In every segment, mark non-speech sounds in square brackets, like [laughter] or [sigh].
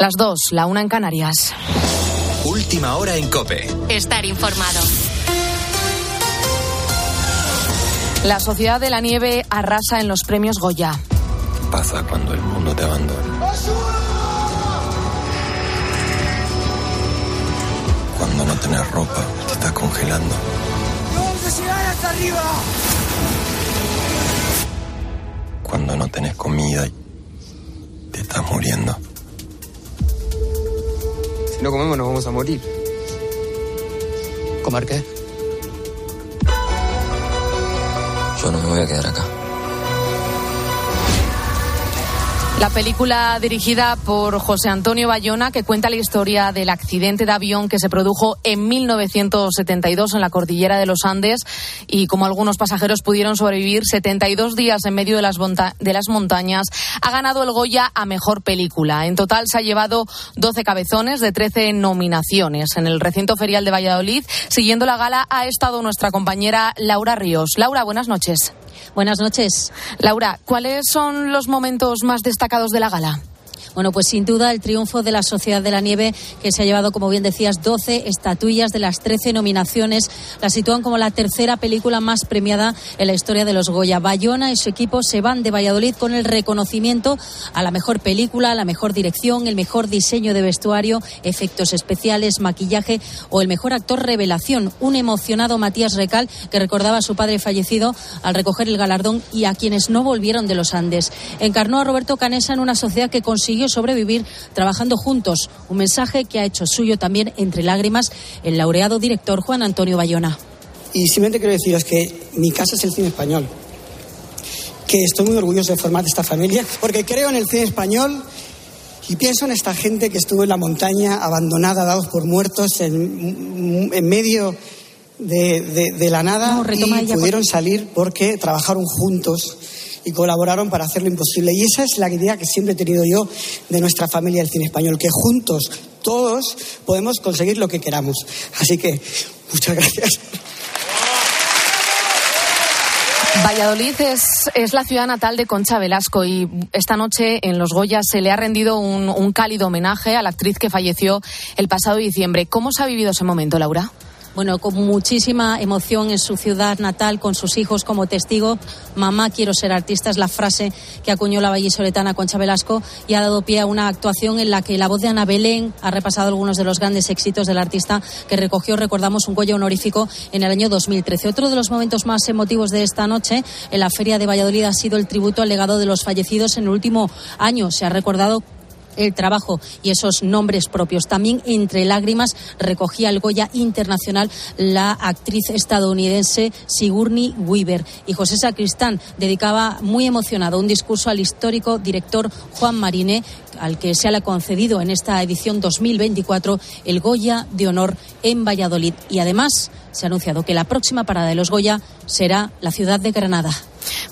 Las dos, la una en Canarias. Última hora en Cope. Estar informado. La Sociedad de la Nieve arrasa en los premios Goya. ¿Qué pasa cuando el mundo te abandona? Cuando no tenés ropa, te estás congelando. hasta arriba! Cuando no tenés comida y te estás muriendo. Si no comemos nos vamos a morir. ¿Comer qué? Yo no me voy a quedar acá. La película dirigida por José Antonio Bayona, que cuenta la historia del accidente de avión que se produjo en 1972 en la cordillera de los Andes y como algunos pasajeros pudieron sobrevivir 72 días en medio de las, de las montañas, ha ganado el Goya a mejor película. En total se ha llevado 12 cabezones de 13 nominaciones. En el recinto ferial de Valladolid, siguiendo la gala, ha estado nuestra compañera Laura Ríos. Laura, buenas noches. Buenas noches. Laura, ¿cuáles son los momentos más destacados de la gala? Bueno, pues sin duda el triunfo de la Sociedad de la Nieve, que se ha llevado, como bien decías, 12 estatuillas de las 13 nominaciones. La sitúan como la tercera película más premiada en la historia de los Goya. Bayona y su equipo se van de Valladolid con el reconocimiento a la mejor película, a la mejor dirección, el mejor diseño de vestuario, efectos especiales, maquillaje o el mejor actor revelación. Un emocionado Matías Recal que recordaba a su padre fallecido al recoger el galardón y a quienes no volvieron de los Andes. Encarnó a Roberto Canesa en una sociedad que consiguió sobrevivir trabajando juntos. Un mensaje que ha hecho suyo también entre lágrimas el laureado director Juan Antonio Bayona. Y simplemente quiero deciros que mi casa es el cine español. Que estoy muy orgulloso de formar esta familia, porque creo en el cine español y pienso en esta gente que estuvo en la montaña, abandonada, dados por muertos, en, en medio de, la nada, y pudieron salir porque trabajaron juntos y colaboraron para hacer lo imposible. Y esa es la idea que siempre he tenido yo de nuestra familia del cine español, que juntos, todos, podemos conseguir lo que queramos. Así que, muchas gracias. Valladolid es, es, la ciudad natal de Concha Velasco y esta noche en Los Goyas se le ha rendido un, un cálido homenaje a la actriz que falleció el pasado diciembre. ¿Cómo se ha vivido ese momento, Laura? Bueno, con muchísima emoción en su ciudad natal, con sus hijos como testigo. Mamá, quiero ser artista, es la frase que acuñó la vallisoletana Concha Velasco y ha dado pie a una actuación en la que la voz de Ana Belén ha repasado algunos de los grandes éxitos del artista que recogió, recordamos, un cuello honorífico en el año 2013. Otro de los momentos más emotivos de esta noche en la Feria de Valladolid ha sido el tributo al legado de los fallecidos en el último año. Se ha recordado el trabajo y esos nombres propios. También entre lágrimas recogía el Goya Internacional la actriz estadounidense Sigourney Weaver. Y José Sacristán dedicaba muy emocionado un discurso al histórico director Juan Mariné, al que se ha concedido en esta edición 2024 el Goya de Honor en Valladolid. Y además se ha anunciado que la próxima parada de los Goya será la ciudad de Granada.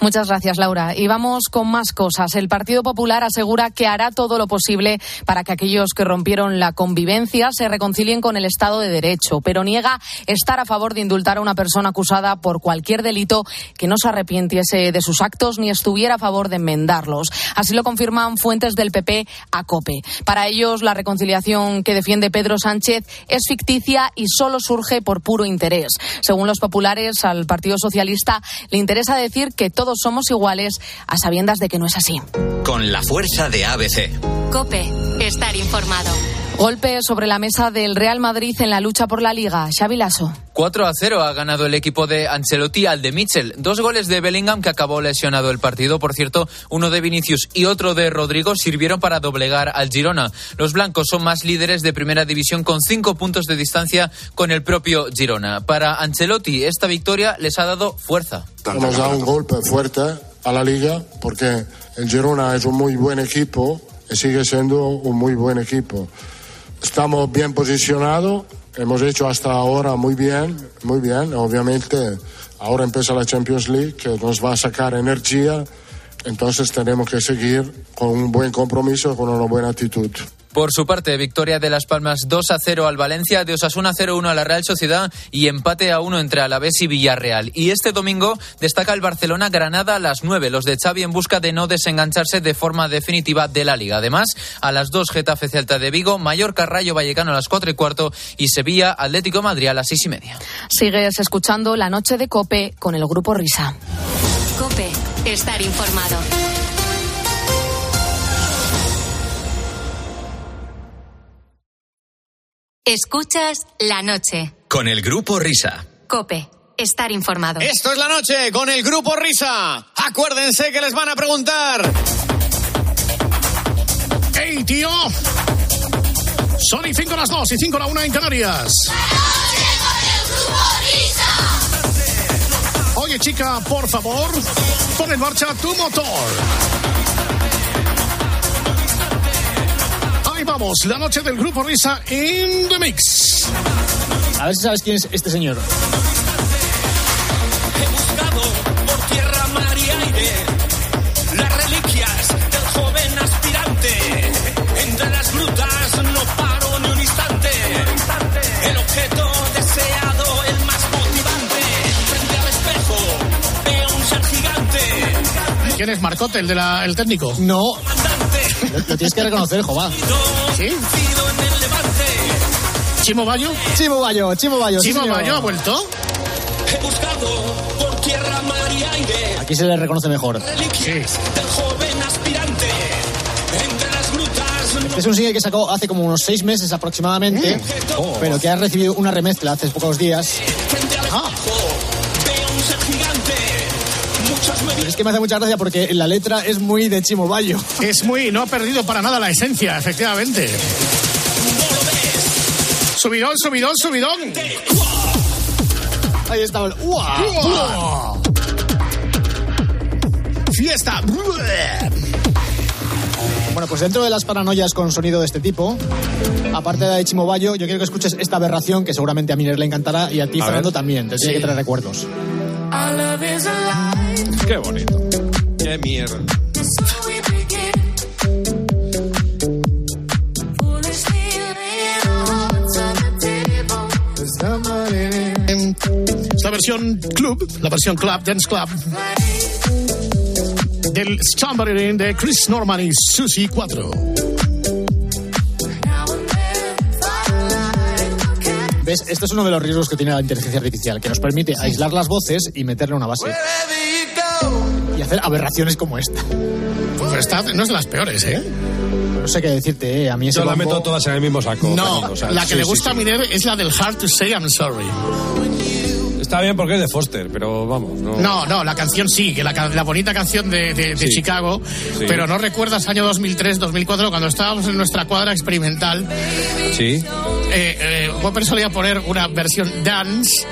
Muchas gracias, Laura. Y vamos con más cosas. El Partido Popular asegura que hará todo lo posible para que aquellos que rompieron la convivencia se reconcilien con el Estado de Derecho, pero niega estar a favor de indultar a una persona acusada por cualquier delito que no se arrepintiese de sus actos ni estuviera a favor de enmendarlos. Así lo confirman fuentes del PP a COPE. Para ellos, la reconciliación que defiende Pedro Sánchez es ficticia y solo surge por puro interés. Según los populares, al Partido Socialista le interesa decir que todos somos iguales a sabiendas de que no es así. Con la fuerza de ABC. Cope, estar informado. Golpe sobre la mesa del Real Madrid en la lucha por la Liga. Xavi Lasso. 4 a 0 ha ganado el equipo de Ancelotti al de Mitchell. Dos goles de Bellingham que acabó lesionado el partido. Por cierto, uno de Vinicius y otro de Rodrigo sirvieron para doblegar al Girona. Los blancos son más líderes de primera división con cinco puntos de distancia con el propio Girona. Para Ancelotti, esta victoria les ha dado fuerza. Hemos dado un golpe fuerte a la liga porque el Girona es un muy buen equipo y sigue siendo un muy buen equipo. Estamos bien posicionados, hemos hecho hasta ahora muy bien, muy bien. Obviamente ahora empieza la Champions League que nos va a sacar energía, entonces tenemos que seguir con un buen compromiso, con una buena actitud. Por su parte, victoria de Las Palmas 2 a 0 al Valencia, de Osasuna 0-1 a la Real Sociedad y empate a 1 entre Alavés y Villarreal. Y este domingo destaca el Barcelona-Granada a las 9, los de Xavi en busca de no desengancharse de forma definitiva de la Liga. Además, a las 2 Getafe Celta de Vigo, Mallorca Rayo Vallecano a las 4 y cuarto y Sevilla Atlético Madrid a las 6 y media. Sigues escuchando La Noche de Cope con el Grupo Risa. Cope, estar informado. Escuchas la noche. Con el Grupo Risa. Cope, estar informado. Esto es la noche con el Grupo Risa. Acuérdense que les van a preguntar. ¡Ey, tío! Son y 5 las 2 y 5 la 1 en Canarias. Oye, chica, por favor, pon en marcha tu motor. Ahí vamos, la noche del grupo Risa in the mix. A ver si sabes quién es este señor. He buscado por tierra, mar y aire las reliquias del joven aspirante. Entre las grutas no paro ni un instante. El objeto deseado, el más motivante. Frente al espejo veo un ser gigante. ¿Quién es Marcote, el, de la, el técnico? No. Lo, tienes que reconocer, Jová. ¿Sí? ¿Chimo Bayo? Chimo Bayo, Chimo Bayo. ¿Chimo. Bayo ha vuelto? He buscado por tierra, mar y aire Aquí se le reconoce mejor. reliquias del joven aspirante. Entre las grutas no Es un single que sacó hace como unos seis meses aproximadamente, pero que ha recibido una remezcla hace pocos días. Ah. Que me hace mucha gracia porque la letra es muy de Chimo Bayo. Es muy, no ha perdido para nada la esencia, efectivamente. Subidón, subidón, subidón. Ahí está el ¡Uah! ¡Uah! Fiesta. Bueno, pues dentro de las paranoias con sonido de este tipo, aparte de la de Chimo Bayo, yo quiero que escuches esta aberración que seguramente a Miner le encantará y a ti, A Fernando, ver. también. Te tiene que traer recuerdos. Qué bonito. Qué mierda. Esta versión club, la versión club, dance club, del Somebody de Chris Norman y Susie 4. ¿Ves? Esto es uno de los riesgos que tiene la inteligencia artificial, que nos permite aislar las voces y meterle una base. Hacer aberraciones como esta. Pero esta no es de las peores, ¿eh? No sé qué decirte, ¿eh? A mí ese Yo la bombo- meto todas en el mismo saco. No, o sea, la que sí, le sí, gusta sí. a Miner es la del Hard to Say I'm Sorry. Está bien porque es de Foster, pero vamos. No, No, no, la canción sí, que la, la bonita canción de, de- de Sí. Chicago, Sí. pero no recuerdas año 2003, 2004, cuando estábamos en nuestra cuadra experimental, Sí. eh, eh, Whopper solía poner una versión dance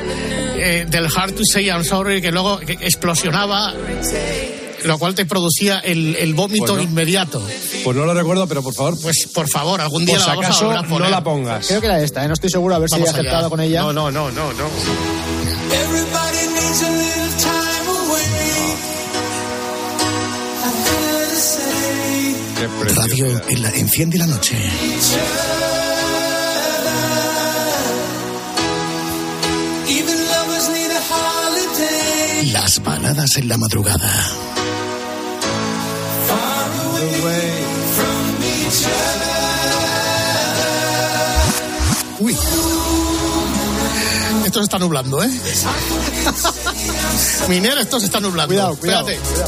eh, del Hard to Say I'm Sorry que luego explosionaba, lo cual te producía el, el vómito Pues no. inmediato. Pues no lo recuerdo, pero por favor. Pues por favor, algún día Por la si vamos a acaso, a poner. no la pongas. Creo que era esta, ¿eh? No estoy seguro, a ver Vamos si he allá. aceptado con ella. No, no, no, no, no. Qué. Radio en la- enciende la noche. Las baladas en la madrugada. Away from each other. Uy. Esto se está nublando, ¿eh? [laughs] Miner, esto se está nublando. Cuidado, cuidado. Espérate.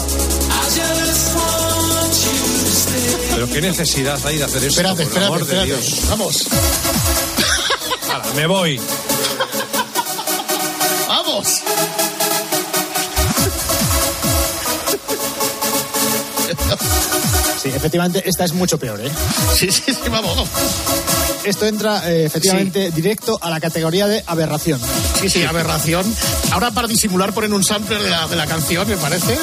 Pero qué necesidad hay de hacer eso. Espérate, por espérate, amor de espérate. Dios. Vamos. Hala, me voy. Sí, efectivamente, esta es mucho peor, ¿eh? Sí, sí, sí, vamos. Esto entra eh, efectivamente directo a la categoría de aberración. Sí, sí, aberración. Ahora para disimular ponen un sampler de la, de la canción, me parece.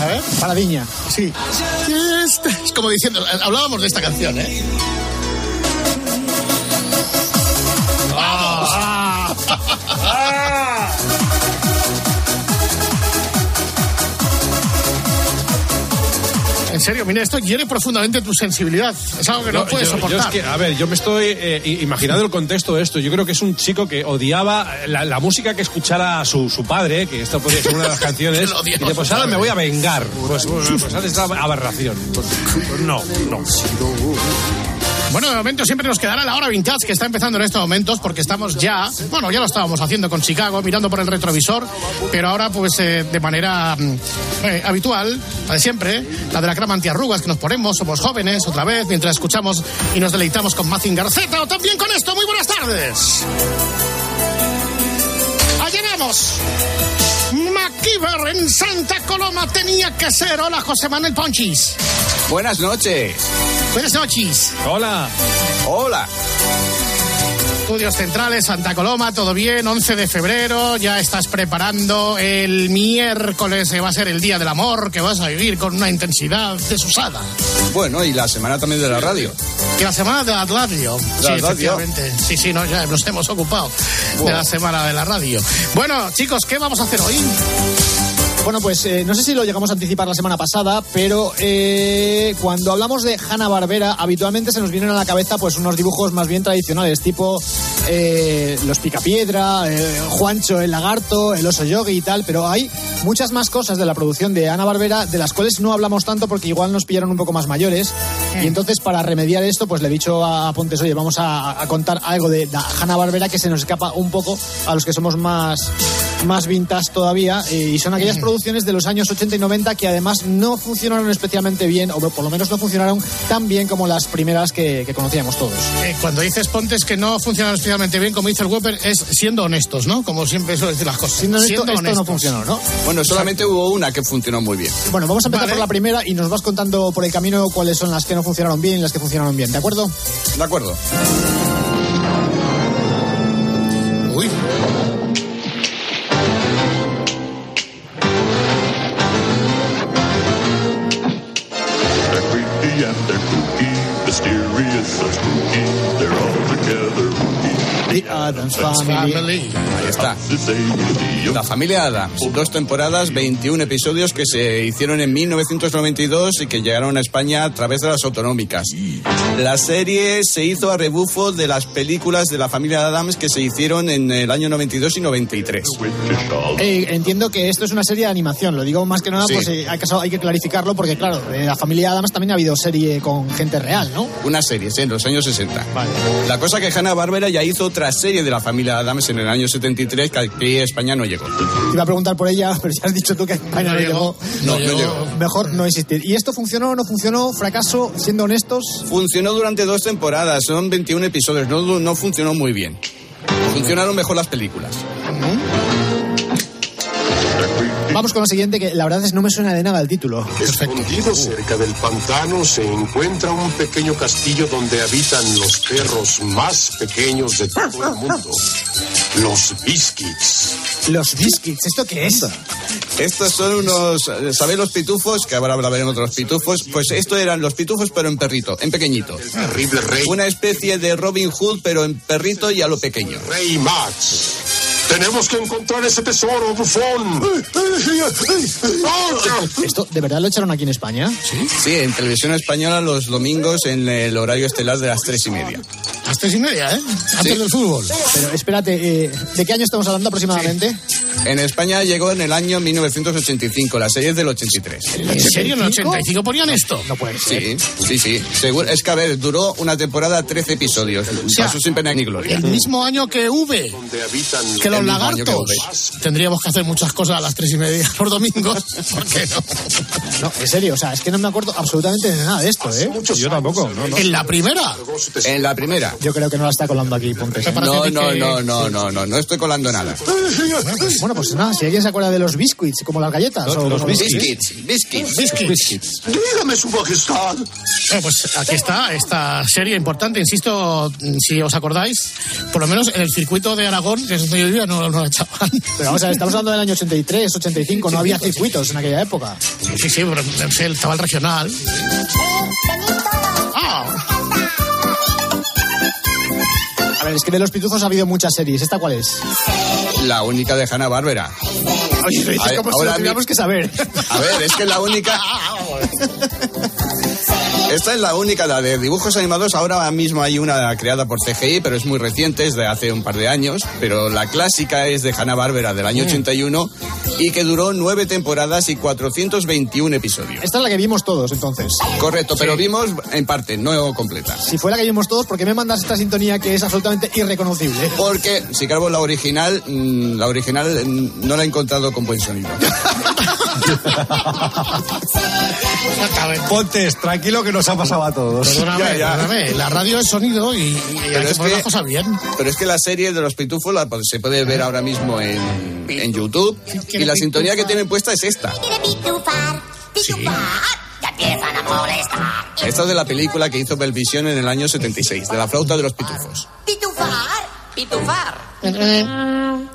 A ver. Paradiña. Sí. Es como diciendo, hablábamos de esta canción, ¿eh? ¡Vamos! En serio, mira, esto hiere profundamente tu sensibilidad. Es algo que no, No, puedes yo- yo soportar. es que, a ver, yo me estoy eh, imaginando el contexto de esto. Yo creo que es un chico que odiaba la, la música que escuchara su, su padre, que esto podría ser una de las [laughs] canciones. Y dice, pues ahora me voy a vengar. Pues, pues, pues haz esta aberración. Pues, pues no, no. Bueno, de momento siempre nos quedará la hora vintage que está empezando en estos momentos porque estamos ya, bueno, ya lo estábamos haciendo con Chicago, mirando por el retrovisor, pero ahora pues eh, de manera mm, eh, habitual, la de siempre, la de la crema antiarrugas que nos ponemos, somos jóvenes otra vez, mientras escuchamos y nos deleitamos con Mazinger Z o también con esto. Muy buenas tardes. Allá vamos. MacGyver en Santa Coloma tenía que ser. Hola, José Manuel Ponchis. Buenas noches. Buenas noches. Hola. Hola. Estudios Centrales, Santa Coloma, todo bien, 11 de febrero, ya estás preparando el miércoles, que va a ser el Día del Amor, que vas a vivir con una intensidad desusada. Bueno, y la semana también de la radio. Y la semana de la radio. Sí, radio. efectivamente. Sí, sí, no, ya nos hemos ocupado de la semana de la radio. Bueno, chicos, ¿qué vamos a hacer hoy? Bueno, pues eh, no sé si lo llegamos a anticipar la semana pasada, pero eh, cuando hablamos de Hanna Barbera, habitualmente se nos vienen a la cabeza pues unos dibujos más bien tradicionales, tipo eh, los Picapiedra, eh, Juancho el lagarto, el oso yogi y tal, pero hay muchas más cosas de la producción de Hanna Barbera de las cuales no hablamos tanto porque igual nos pillaron un poco más mayores. Y entonces para remediar esto, pues le he dicho a Pontes, oye, vamos a, a contar algo de, de Hanna Barbera que se nos escapa un poco a los que somos más más vintage todavía eh, y son aquellas producciones de los años 80 y 90 que además no funcionaron especialmente bien o por lo menos no funcionaron tan bien como las primeras que, que conocíamos todos. Eh, cuando dices Pontes que no funcionan especialmente bien, como dice el Weber, es siendo honestos, ¿no? Como siempre suelo decir las cosas. Siendo honesto, esto no honestos. funcionó, ¿no? Bueno, solamente hubo una que funcionó muy bien. Bueno, vamos a empezar Vale. por la primera y nos vas contando por el camino cuáles son las que no funcionaron bien y las que funcionaron bien, ¿de acuerdo? De acuerdo. Family. Family. Ahí está. La familia Adams. Dos temporadas, 21 episodios que se hicieron en 1992 y que llegaron a España a través de las autonómicas. La serie se hizo a rebufo de las películas de la familia Adams que se hicieron en el año 92 y 93. Eh, entiendo que esto es una serie de animación, lo digo más que nada Sí. pues eh, hay, que, hay que clarificarlo porque claro, en la familia Adams también ha habido serie con gente real, ¿no? Una serie, sí, en los años 60. La cosa que Hanna Barbera ya hizo otra serie de la familia Adams en el año 73 que aquí a España no llegó. Te iba a preguntar por ella, [laughs] pero ya has dicho tú que España no, llegó. No, no llegó. Mejor no existir. ¿Y esto funcionó o no funcionó? ¿Fracaso? Siendo honestos. Funcionó durante dos temporadas, son 21 episodios, no, no funcionó muy bien. Funcionaron mejor las películas. Vamos con lo siguiente, que la verdad es no me suena de nada el título. Escondido cerca del pantano se encuentra un pequeño castillo donde habitan los perros más pequeños de todo el mundo. Los Biscuits. Los Biscuits, ¿esto qué es? Estos son unos, ¿sabéis los pitufos? Que ahora hablaremos de los pitufos. Pues esto eran los pitufos, pero en perrito, en pequeñito. Terrible rey. Una especie de Robin Hood, pero en perrito y a lo pequeño. Rey Max. Tenemos que encontrar ese tesoro, bufón. ¿Esto de verdad lo echaron aquí en España? Sí. Sí, en televisión española los domingos en el horario estelar de las tres y media. Las tres y media, ¿eh? Antes Sí. del fútbol. Pero espérate, eh, ¿de qué año estamos hablando aproximadamente? En España llegó en el año 1985, la serie es del 83. ¿En serio? ¿En el 85 ponían esto? No puede Sí, sí, sí. Seguro, es que, a ver, duró una temporada 13 episodios. sea, Pasó sin pena ni gloria. El mismo año que V. Donde habitan Que los que lagartos. Tendríamos que hacer muchas cosas a las tres y media los domingos. [laughs] ¿Por qué no? No, en serio, o sea, es que no me acuerdo absolutamente de nada de esto, ¿eh? Yo tampoco, no, no. En la primera. En la primera. Yo creo que no la está colando aquí, Pontes. ¿eh? No, que- no, no, no, no, no, no estoy colando nada. Bueno, pues nada, si alguien se acuerda de los biscuits, como las galletas. o los como Biscuits, biscuits. Biscuits. Dígame, su majestad. Eh, pues aquí está esta serie importante, insisto, si os acordáis, por lo menos en el circuito de Aragón, que es donde yo vivía, no, no la echaban. Pero vamos a ver, estamos hablando del año 83, 85, no había circuitos en aquella época. Sí, sí, pero estaba el regional. Ah, Es que de los pitufos ha habido muchas series. ¿Esta cuál es? La única de Hanna Barbera. Oye, lo dices Ay, como si ahora lo tuviéramos mi- que saber. A ver, es que la única. [laughs] Esta es la única, la de dibujos animados. Ahora mismo hay una creada por CGI, pero es muy reciente, es de hace un par de años. Pero la clásica es de Hanna-Barbera del año 81 y que duró nueve temporadas y 421 episodios. Esta es la que vimos todos, entonces. Correcto, pero vimos en parte, no completa. Si fue la que vimos todos, ¿por qué me mandas esta sintonía que es absolutamente irreconocible? Porque, si cargo la original, mm, la original mm, no la he encontrado con buen sonido. [laughs] Pontes, tranquilo que nos ha pasado a todos. Perdóname, Ya, ya. perdóname, la radio es sonido y, y hay que es poner las cosas bien. Pero es que la serie de los pitufos la- pues, se puede ver ahora mismo en, en YouTube y la sintonía que tienen puesta es esta. Empiezan a molestar. Esta es de la película que hizo Belvisión en el año 76, de la flauta de los pitufos. Pitufar. Pitufar.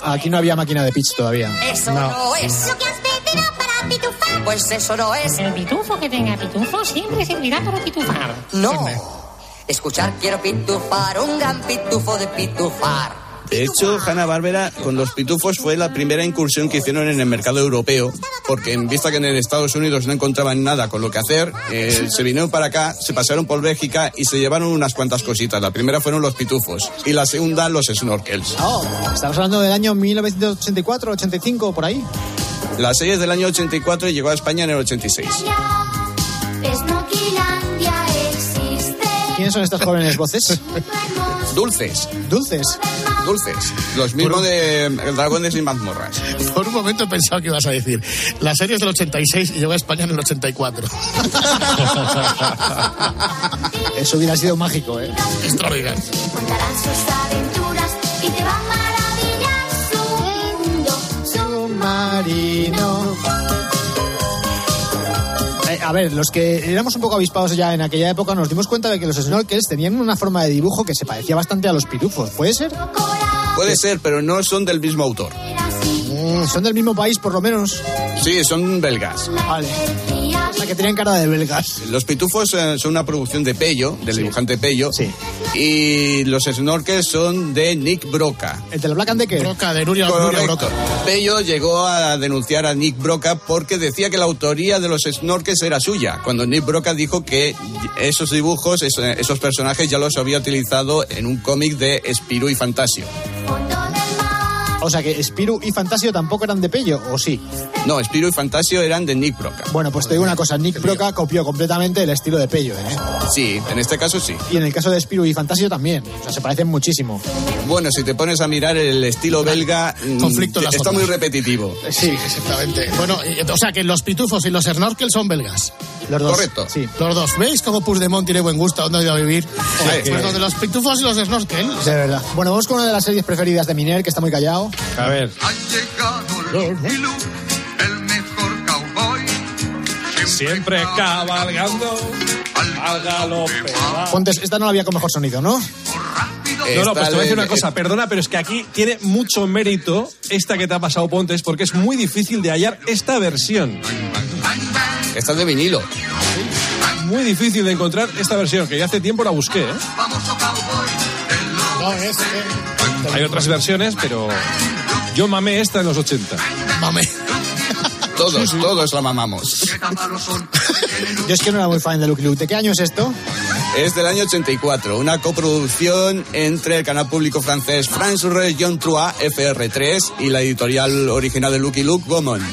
Aquí no había máquina de pitch todavía. Eso no, es. Lo que has pitufar. Pues eso no es. El pitufo que tenga pitufo siempre servirá para pitufar. No. Escuchar, quiero pitufar, un gran pitufo de pitufar. De hecho, Hanna-Barbera con los pitufos fue la primera incursión que hicieron en el mercado europeo, porque en vista que en Estados Unidos no encontraban nada con lo que hacer, eh, se vinieron para acá, se pasaron por Bélgica y se llevaron unas cuantas cositas. La primera fueron los pitufos y la segunda los snorkels. Oh, estamos hablando del año 1984, 85, por ahí. La serie es del año 84 y llegó a España en el 86. Esnoquilandia existe. ¿Quiénes son estas jóvenes voces? Dulces. Dulces. Dulces. Los mismos de Dragones y Mazmorras. [laughs] Por un momento he pensado que ibas a decir, la serie es del 86 y llegó a España en el 84. [laughs] Eso hubiera sido mágico, ¿eh? Extraordinario. Contarán sus aventuras y te va a maravillar su mundo. Submarino. A ver, los que éramos un poco avispados ya en aquella época nos dimos cuenta de que los snorkels tenían una forma de dibujo que se parecía bastante a los pitufos. ¿Puede ser? Puede ser, pero no son del mismo autor. Mm, son del mismo país, por lo menos. Sí, son belgas. Vale. Sea, que tenían cara de belgas. Los pitufos eh, son una producción de Pello, del dibujante Pello. Sí. Y los snorkels son de Nick Broca. El de la Black and Decker. Broca, de Nuria, Nuria. Broca. Pello llegó a denunciar a Nick Broca porque decía que la autoría de los snorkels era suya, cuando Nick Broca dijo que esos dibujos, es- esos personajes ya los había utilizado en un cómic de Spirou y Fantasio. O sea que Spiru y Fantasio tampoco eran de Pello, ¿o sí? No, Spirou y Fantasio eran de Nick Broca. Bueno, pues te digo una cosa, Nick Broca copió completamente el estilo de Pello, ¿eh? Sí, en este caso sí. Y en el caso de Spiru y Fantasio también. O sea, se parecen muchísimo. Bueno, si te pones a mirar el estilo belga, mm, Conflicto en las está ondas. muy repetitivo. Sí, exactamente. Bueno, o sea que los pitufos y los snorkels son belgas. Los dos. Correcto. Sí. Los dos. ¿Veis cómo Puigdemont tiene buen gusto? ¿A ¿Dónde ha ido a vivir? Sí. Pues lo de los pitufos y los snorkels. De verdad. Bueno, vamos con una de las series preferidas de Miner, que está muy callado. A ver. Ha llegado Lucky Luke, el mejor cowboy. Siempre cabalgando al galope. Pontes, esta no la había con mejor sonido, ¿no? No, no, pues te voy a decir una cosa, perdona, pero es que aquí tiene mucho mérito esta que te ha pasado Pontes, porque es muy difícil de hallar esta versión. Está de vinilo. Muy difícil de encontrar esta versión, que ya hace tiempo la busqué, ¿eh? No, es. Hay otras versiones, pero yo mamé esta en los 80. Mame. [laughs] Todos, todos la mamamos. [laughs] Yo es que no era muy fan de Lucky Luke. ¿De qué año es esto? Es del año 84, una coproducción entre el canal público francés France Region 3 FR3 y la editorial original de Lucky Luke, Gaumont.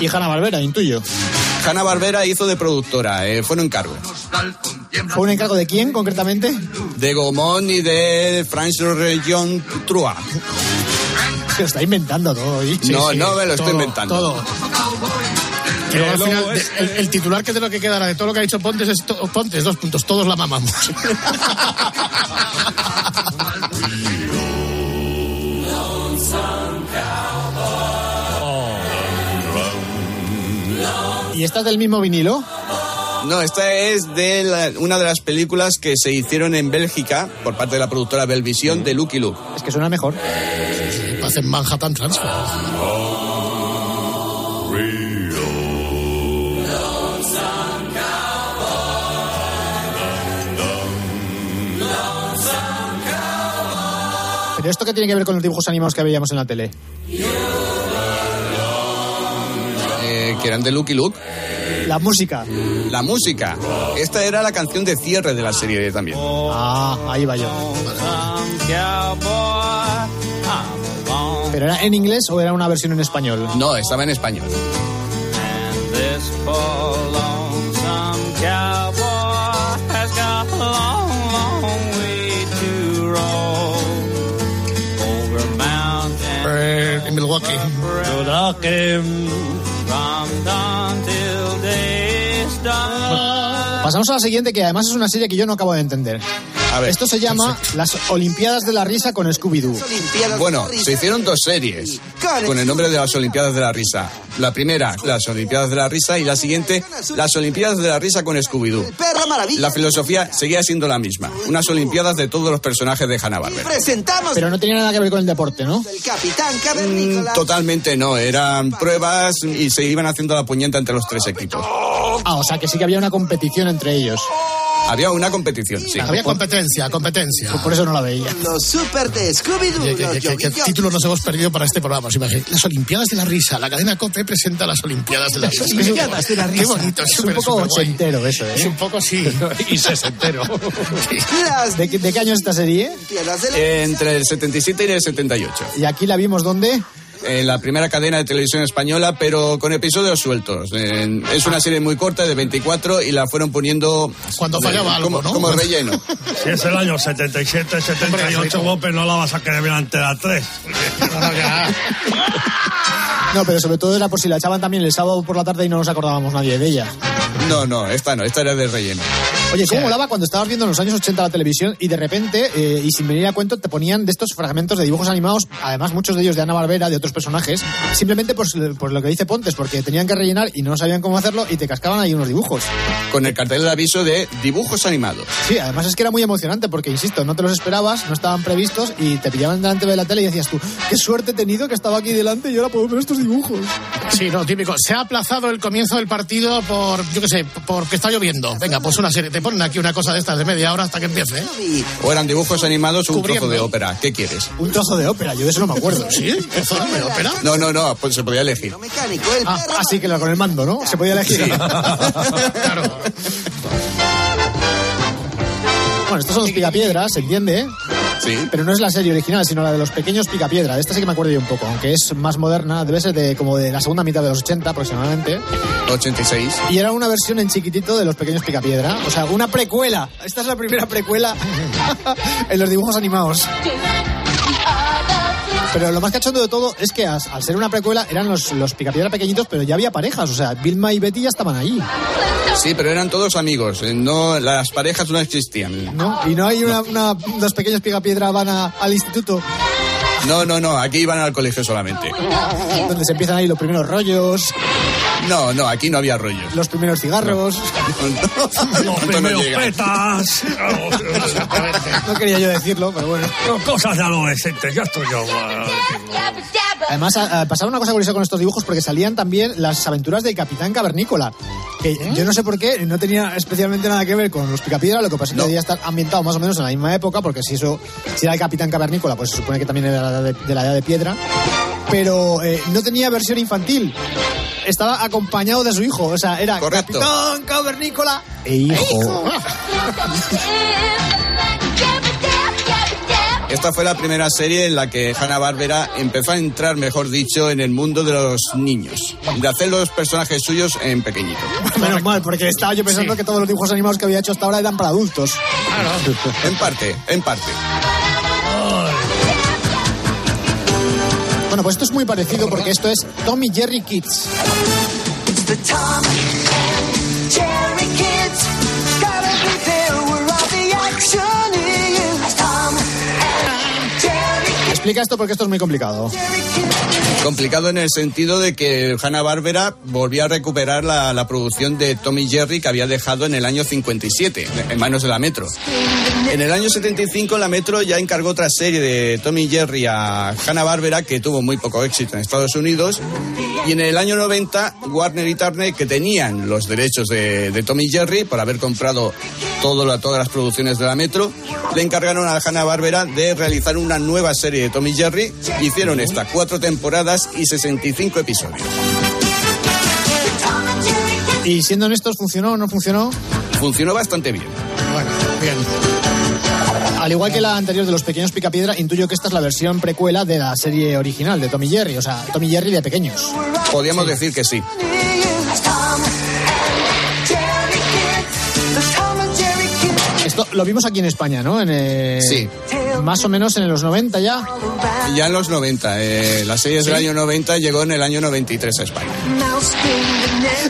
Y Hanna Barbera, intuyo. Hanna Barbera hizo de productora, eh, fue un encargo. ¿Fue un encargo de quién, concretamente? De Gaumont y de France Region 3. Se lo está inventando todo no, no me lo estoy todo, inventando. Todo. Que luego al final, es- de- el, el titular que de lo que quedará de todo lo que ha dicho Pontes es to- Pontes, dos puntos, todos la mamamos. [laughs] ¿Y esta es del mismo vinilo? No, esta es de la- una de las películas que se hicieron en Bélgica por parte de la productora Belvisión de Lucky Luke. Es que suena mejor. Hacen Manhattan Transfer. ¿Pero esto qué tiene que ver con los dibujos animados que veíamos en la tele? eh, que eran de Lucky Luke. La música. La música. Esta era la canción de cierre de la serie también. Ah, ahí va yo. ¿Pero era en inglés o era una versión en español? No, estaba en español. Eh, en Milwaukee. stop. Pasamos a la siguiente, que además es una serie que yo no acabo de entender. A ver. Esto se llama Las Olimpiadas de la Risa con Scooby-Doo. Bueno, se hicieron dos series con el nombre de las Olimpiadas de la Risa. La primera, las Olimpiadas de la Risa, y la siguiente, las Olimpiadas de la Risa con Scooby-Doo. La filosofía seguía siendo la misma. Unas Olimpiadas de todos los personajes de Hanna-Barbera. Pero no tenía nada que ver con el deporte, ¿no? Mm. Totalmente no, eran pruebas y se iban haciendo la puñeta entre los tres equipos. Ah, o sea que sí que había una competición entre ellos. Había una competición, sí. Había competencia, competencia. Por eso no la veía. Los super de Scooby-Doo. ¿Qué, qué- los qué- qué Yogi título nos hemos perdido para este programa? ¿Os imagináis? Las Olimpiadas de la Risa. La cadena COPE presenta las Olimpiadas de la Risa. Olimpiadas de la Qué Risa. bonito. Es un poco ochentero eso, ¿eh? Es un poco sí. [laughs] y sesentero. Las ¿De, qué- de qué año es esta serie? La Entre el 77 y el 78. Y aquí la vimos ¿dónde? En la primera cadena de televisión española, pero con episodios sueltos. Es una serie muy corta, de 24, y la fueron poniendo... Cuando eh, fallaba algo, como, ¿no? como relleno. [laughs] Si es el año 77, 78, López, no la vas a querer ver ante la 3. No, pero sobre todo era por si la echaban también el sábado por la tarde y no nos acordábamos nadie de ella. No, no, esta no, esta era de relleno. Oye, ¿cómo molaba cuando estabas viendo en los años 80 la televisión y de repente, eh, y sin venir a cuento, te ponían de estos fragmentos de dibujos animados, además muchos de ellos de Ana Barbera, de otros personajes, simplemente por, por lo que dice Pontes, porque tenían que rellenar y no sabían cómo hacerlo y te cascaban ahí unos dibujos. Con el cartel de aviso de dibujos animados. Sí, además es que era muy emocionante porque, insisto, no te los esperabas, no estaban previstos y te pillaban delante de la tele y decías tú, qué suerte he tenido que estaba aquí delante y ahora puedo ver estos dibujos. Sí, no, típico. Se ha aplazado el comienzo del partido por, yo qué sé, porque está lloviendo. Venga, pues una serie. Te ponen aquí una cosa de estas de media hora hasta que empiece. ¿eh? O eran dibujos animados o un Cubriendo. trozo de ópera. ¿Qué quieres? Un trozo de ópera, yo de eso no me acuerdo. [laughs] ¿Sí? ¿Trozo de ópera? No, no, no, pues se podía elegir. el Ah, así que lo- con el mando, ¿no? Se podía elegir. [laughs] Claro. [laughs] Bueno, estos son los picapiedras, se entiende. Sí. Pero no es la serie original, sino la de los pequeños picapiedra. De esta sí que me acuerdo yo un poco, aunque es más moderna, debe ser de como de la segunda mitad de los 80 aproximadamente. 86. Y era una versión en chiquitito de los pequeños picapiedra. O sea, una precuela. Esta es la primera precuela [laughs] [laughs] en los dibujos animados. Pero lo más cachondo de todo es que as- al ser una precuela eran los, los picapiedra pequeñitos, pero ya había parejas. O sea, Vilma y Betty ya estaban ahí. Sí, pero eran todos amigos. eh, No, las parejas no existían. ¿no? Y no hay una, una- los pequeños picapiedra van a- al instituto No, no, no, aquí iban al colegio solamente. donde se empiezan ahí los primeros rollos, [laughs] No, no, aquí no había rollos. los primeros cigarros. Los no primeros llega. petas. No quería yo decirlo, pero bueno. No, Cosas de adolescentes, ya estoy yo. Además, pasaba una cosa curiosa con estos dibujos porque salían también las aventuras del Capitán Cavernícola. Que yo no sé por qué, no tenía especialmente nada que ver con los Picapiedra, lo que pasa es que debía estar ambientado más o menos en la misma época, porque si eso, si era el Capitán Cavernícola, pues se supone que también era de, de la edad de piedra. Pero eh, no tenía versión infantil. Estaba acompañado de su hijo, o sea, era Correcto. Capitán Cavernícola e hijo. [laughs] Esta fue la primera serie en la que Hanna-Barbera empezó a entrar, mejor dicho, en el mundo de los niños. De hacer los personajes suyos en pequeñito. Menos mal, porque estaba yo pensando que todos los dibujos animados que había hecho hasta ahora eran para adultos. En parte, en parte. Pues esto es muy parecido porque esto es Tommy Jerry Kids. Explica esto porque esto es muy complicado. Complicado en el sentido de que Hanna-Barbera volvió a recuperar la, la producción de Tommy Jerry que había dejado en el año 57, en manos de la Metro. En el año 75 la Metro ya encargó otra serie de Tommy Jerry a Hanna-Barbera que tuvo muy poco éxito en Estados Unidos. Y en el año 90 Warner y Turner, que tenían los derechos de, de Tommy Jerry por haber comprado todo todas las producciones de la Metro, le encargaron a Hanna-Barbera de realizar una nueva serie de Tommy Jerry. Hicieron esta cuatro temporadas y 65 episodios. Y siendo honestos, ¿funcionó o no funcionó? Funcionó bastante bien. Bueno, bien. Al igual que la anterior de los pequeños picapiedra, intuyo que esta es la versión precuela de la serie original de Tommy Jerry, o sea, Tommy Jerry de pequeños. Podríamos decir que sí. Esto lo vimos aquí en España, ¿no? En, eh, Sí. Más o menos en los 90 ya. Ya en los 90. eh, la serie del ¿Sí? año 90 llegó en el año 93 a España.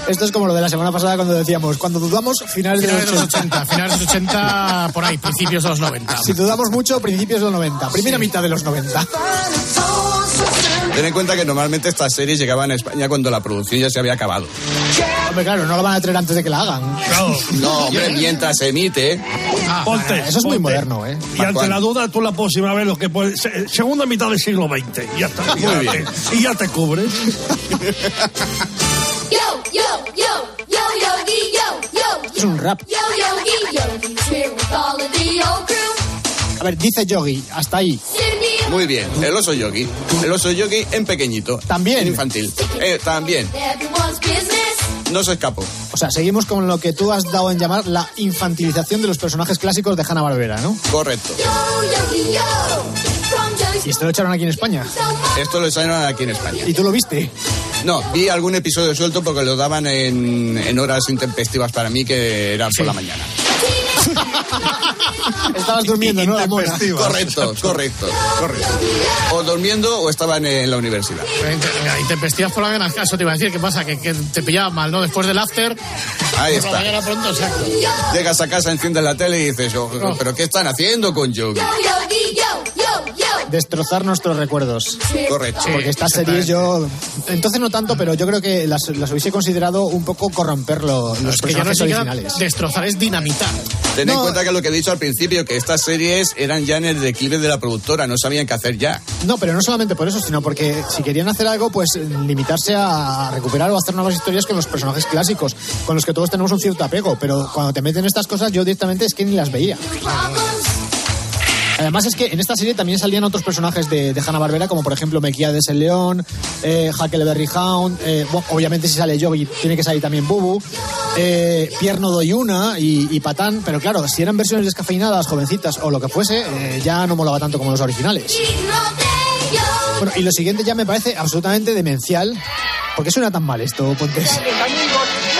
Esto es como lo de la semana pasada cuando decíamos, cuando dudamos, finales, Finales de los los 80, finales de los 80, por ahí, principios de los 90. Si dudamos mucho, principios de los 90, primera mitad de los 90. Ten en cuenta que normalmente estas series llegaban a España cuando la producción ya se había acabado. Hombre, claro, no lo van a traer antes de que la hagan. No, hombre, mientras se emite. Ponte, Eso es muy moderno, ¿eh? Y ante la duda, tú la próxima vez lo que puedes. se- Segunda mitad del siglo XX. Y ya está. Muy bien. te- Y ya te cubres. Yo, yo, yo, yo, yogi, yo, yo. Es un rap. Yo, the old crew. A ver, dice Yogi, hasta ahí. Muy bien, el oso yogi. El oso yogi en pequeñito. También. En infantil. Eh, también. No se escapó. O sea, seguimos con lo que tú has dado en llamar la infantilización de los personajes clásicos de Hanna-Barbera, ¿no? Correcto. Y esto lo echaron aquí en España. Esto lo echaron aquí en España. ¿Y tú lo viste? No, vi algún episodio suelto porque lo daban en, en horas intempestivas para mí que eran por la mañana. [laughs] Estabas durmiendo, ¿no? La mona. Correcto, correcto, correcto. O durmiendo o estaban en la universidad. Y te vestías por la mañana, eso te iba a decir, ¿qué pasa? Que, que te pillaba mal, ¿no? Después del after, Ahí está. mañana pronto, exacto. Llegas a casa, enciendes la tele y dices, oh, ¿pero qué están haciendo con Yogi? Yo, yogi, yo, yo, yo. Destrozar nuestros recuerdos. Correcto. Porque estas series yo... Entonces no tanto, pero yo creo que las, las hubiese considerado un poco corromper lo- los Que ya no personajes es siquiera originales. destrozar, es dinamitar. Ten en cuenta que lo que he dicho al principio, que estas series eran ya en el declive de la productora, no sabían qué hacer ya. No, pero no solamente por eso, sino porque si querían hacer algo, pues eh, limitarse a recuperar o hacer nuevas historias con los personajes clásicos, con los que todos tenemos un cierto apego. Pero cuando te meten estas cosas, yo directamente es que ni las veía. Además es que en esta serie también salían otros personajes de, de Hanna-Barbera, como por ejemplo Mequiades el León, eh, Huckleberry Hound, eh, bueno, obviamente si sale Yogi tiene que salir también Bubu, eh, Pierno Doy Una y, y Patán, pero claro, si eran versiones descafeinadas, jovencitas o lo que fuese, eh, ya no molaba tanto como los originales. Bueno, y lo siguiente ya me parece absolutamente demencial. ¿Por qué suena tan mal esto, Pontes?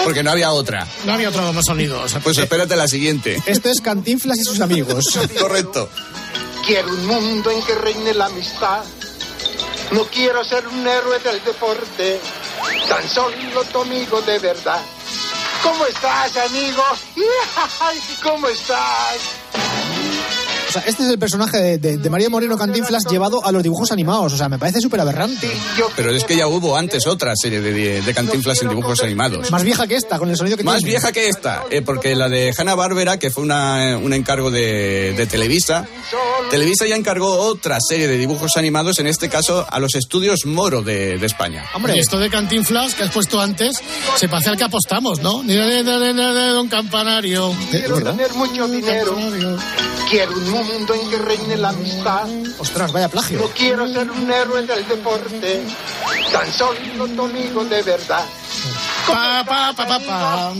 Porque no había otra. No había otro más sonido. o sea, Pues espérate la siguiente. Esto es Cantinflas y sus amigos. [laughs] Correcto. Quiero un mundo en que reine la amistad. No quiero ser un héroe del deporte, tan solo tu amigo de verdad. ¿Cómo estás, amigo? [laughs] ¿Cómo estás? O sea, este es el personaje de, de- de María Moreno Cantinflas llevado a los dibujos animados. O sea, me parece súper aberrante. Pero es que ya hubo antes otra serie de, de Cantinflas en dibujos animados. Más vieja que esta, con el sonido que Más tiene. vieja que esta, eh, porque la de Hanna Barbera, que fue una, un encargo de, de Televisa, Televisa ya encargó otra serie de dibujos animados, en este caso a los estudios Moro de, de España. Y esto de Cantinflas que has puesto antes, se parece al que apostamos, ¿no? Ni de, de, de, de, de Don Campanario. Quiero tener mucho dinero. Quiero un mundo en que reine la amistad. Ostras, vaya plagio. No quiero ser un héroe del deporte, tan solo tu amigo de verdad. Pa, pa, pa, pa, pa.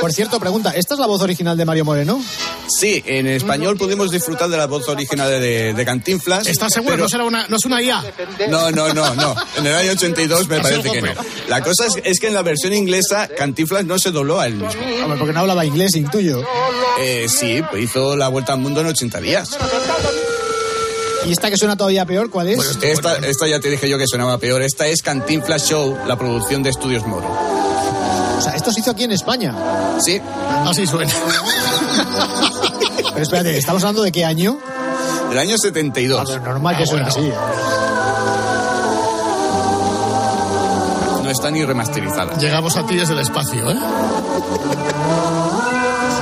Por cierto, pregunta, ¿esta es la voz original de Mario Moreno? Sí, en español pudimos disfrutar de la voz original de, de Cantinflas. ¿Estás seguro? pero- No, será una, no es una IA. No, no, no, no. En el año 82 me parece que no. La cosa es, es que en la versión inglesa Cantinflas no se dobló a él mismo. Hombre, porque no hablaba inglés, intuyo. Eh, sí, pues hizo la vuelta al mundo en 80 días. ¿Y esta que suena todavía peor, cuál es? Esta, esta ya te dije yo que sonaba peor. Esta es Cantinflas Show, la producción de Estudios Moro. O sea, esto se hizo aquí en España. Sí. Así suena. Pero espérate, ¿estamos hablando de qué año? Del año 72. normal que Ah, suene bueno. así. No está ni remasterizada. Llegamos a ti desde el espacio, ¿eh?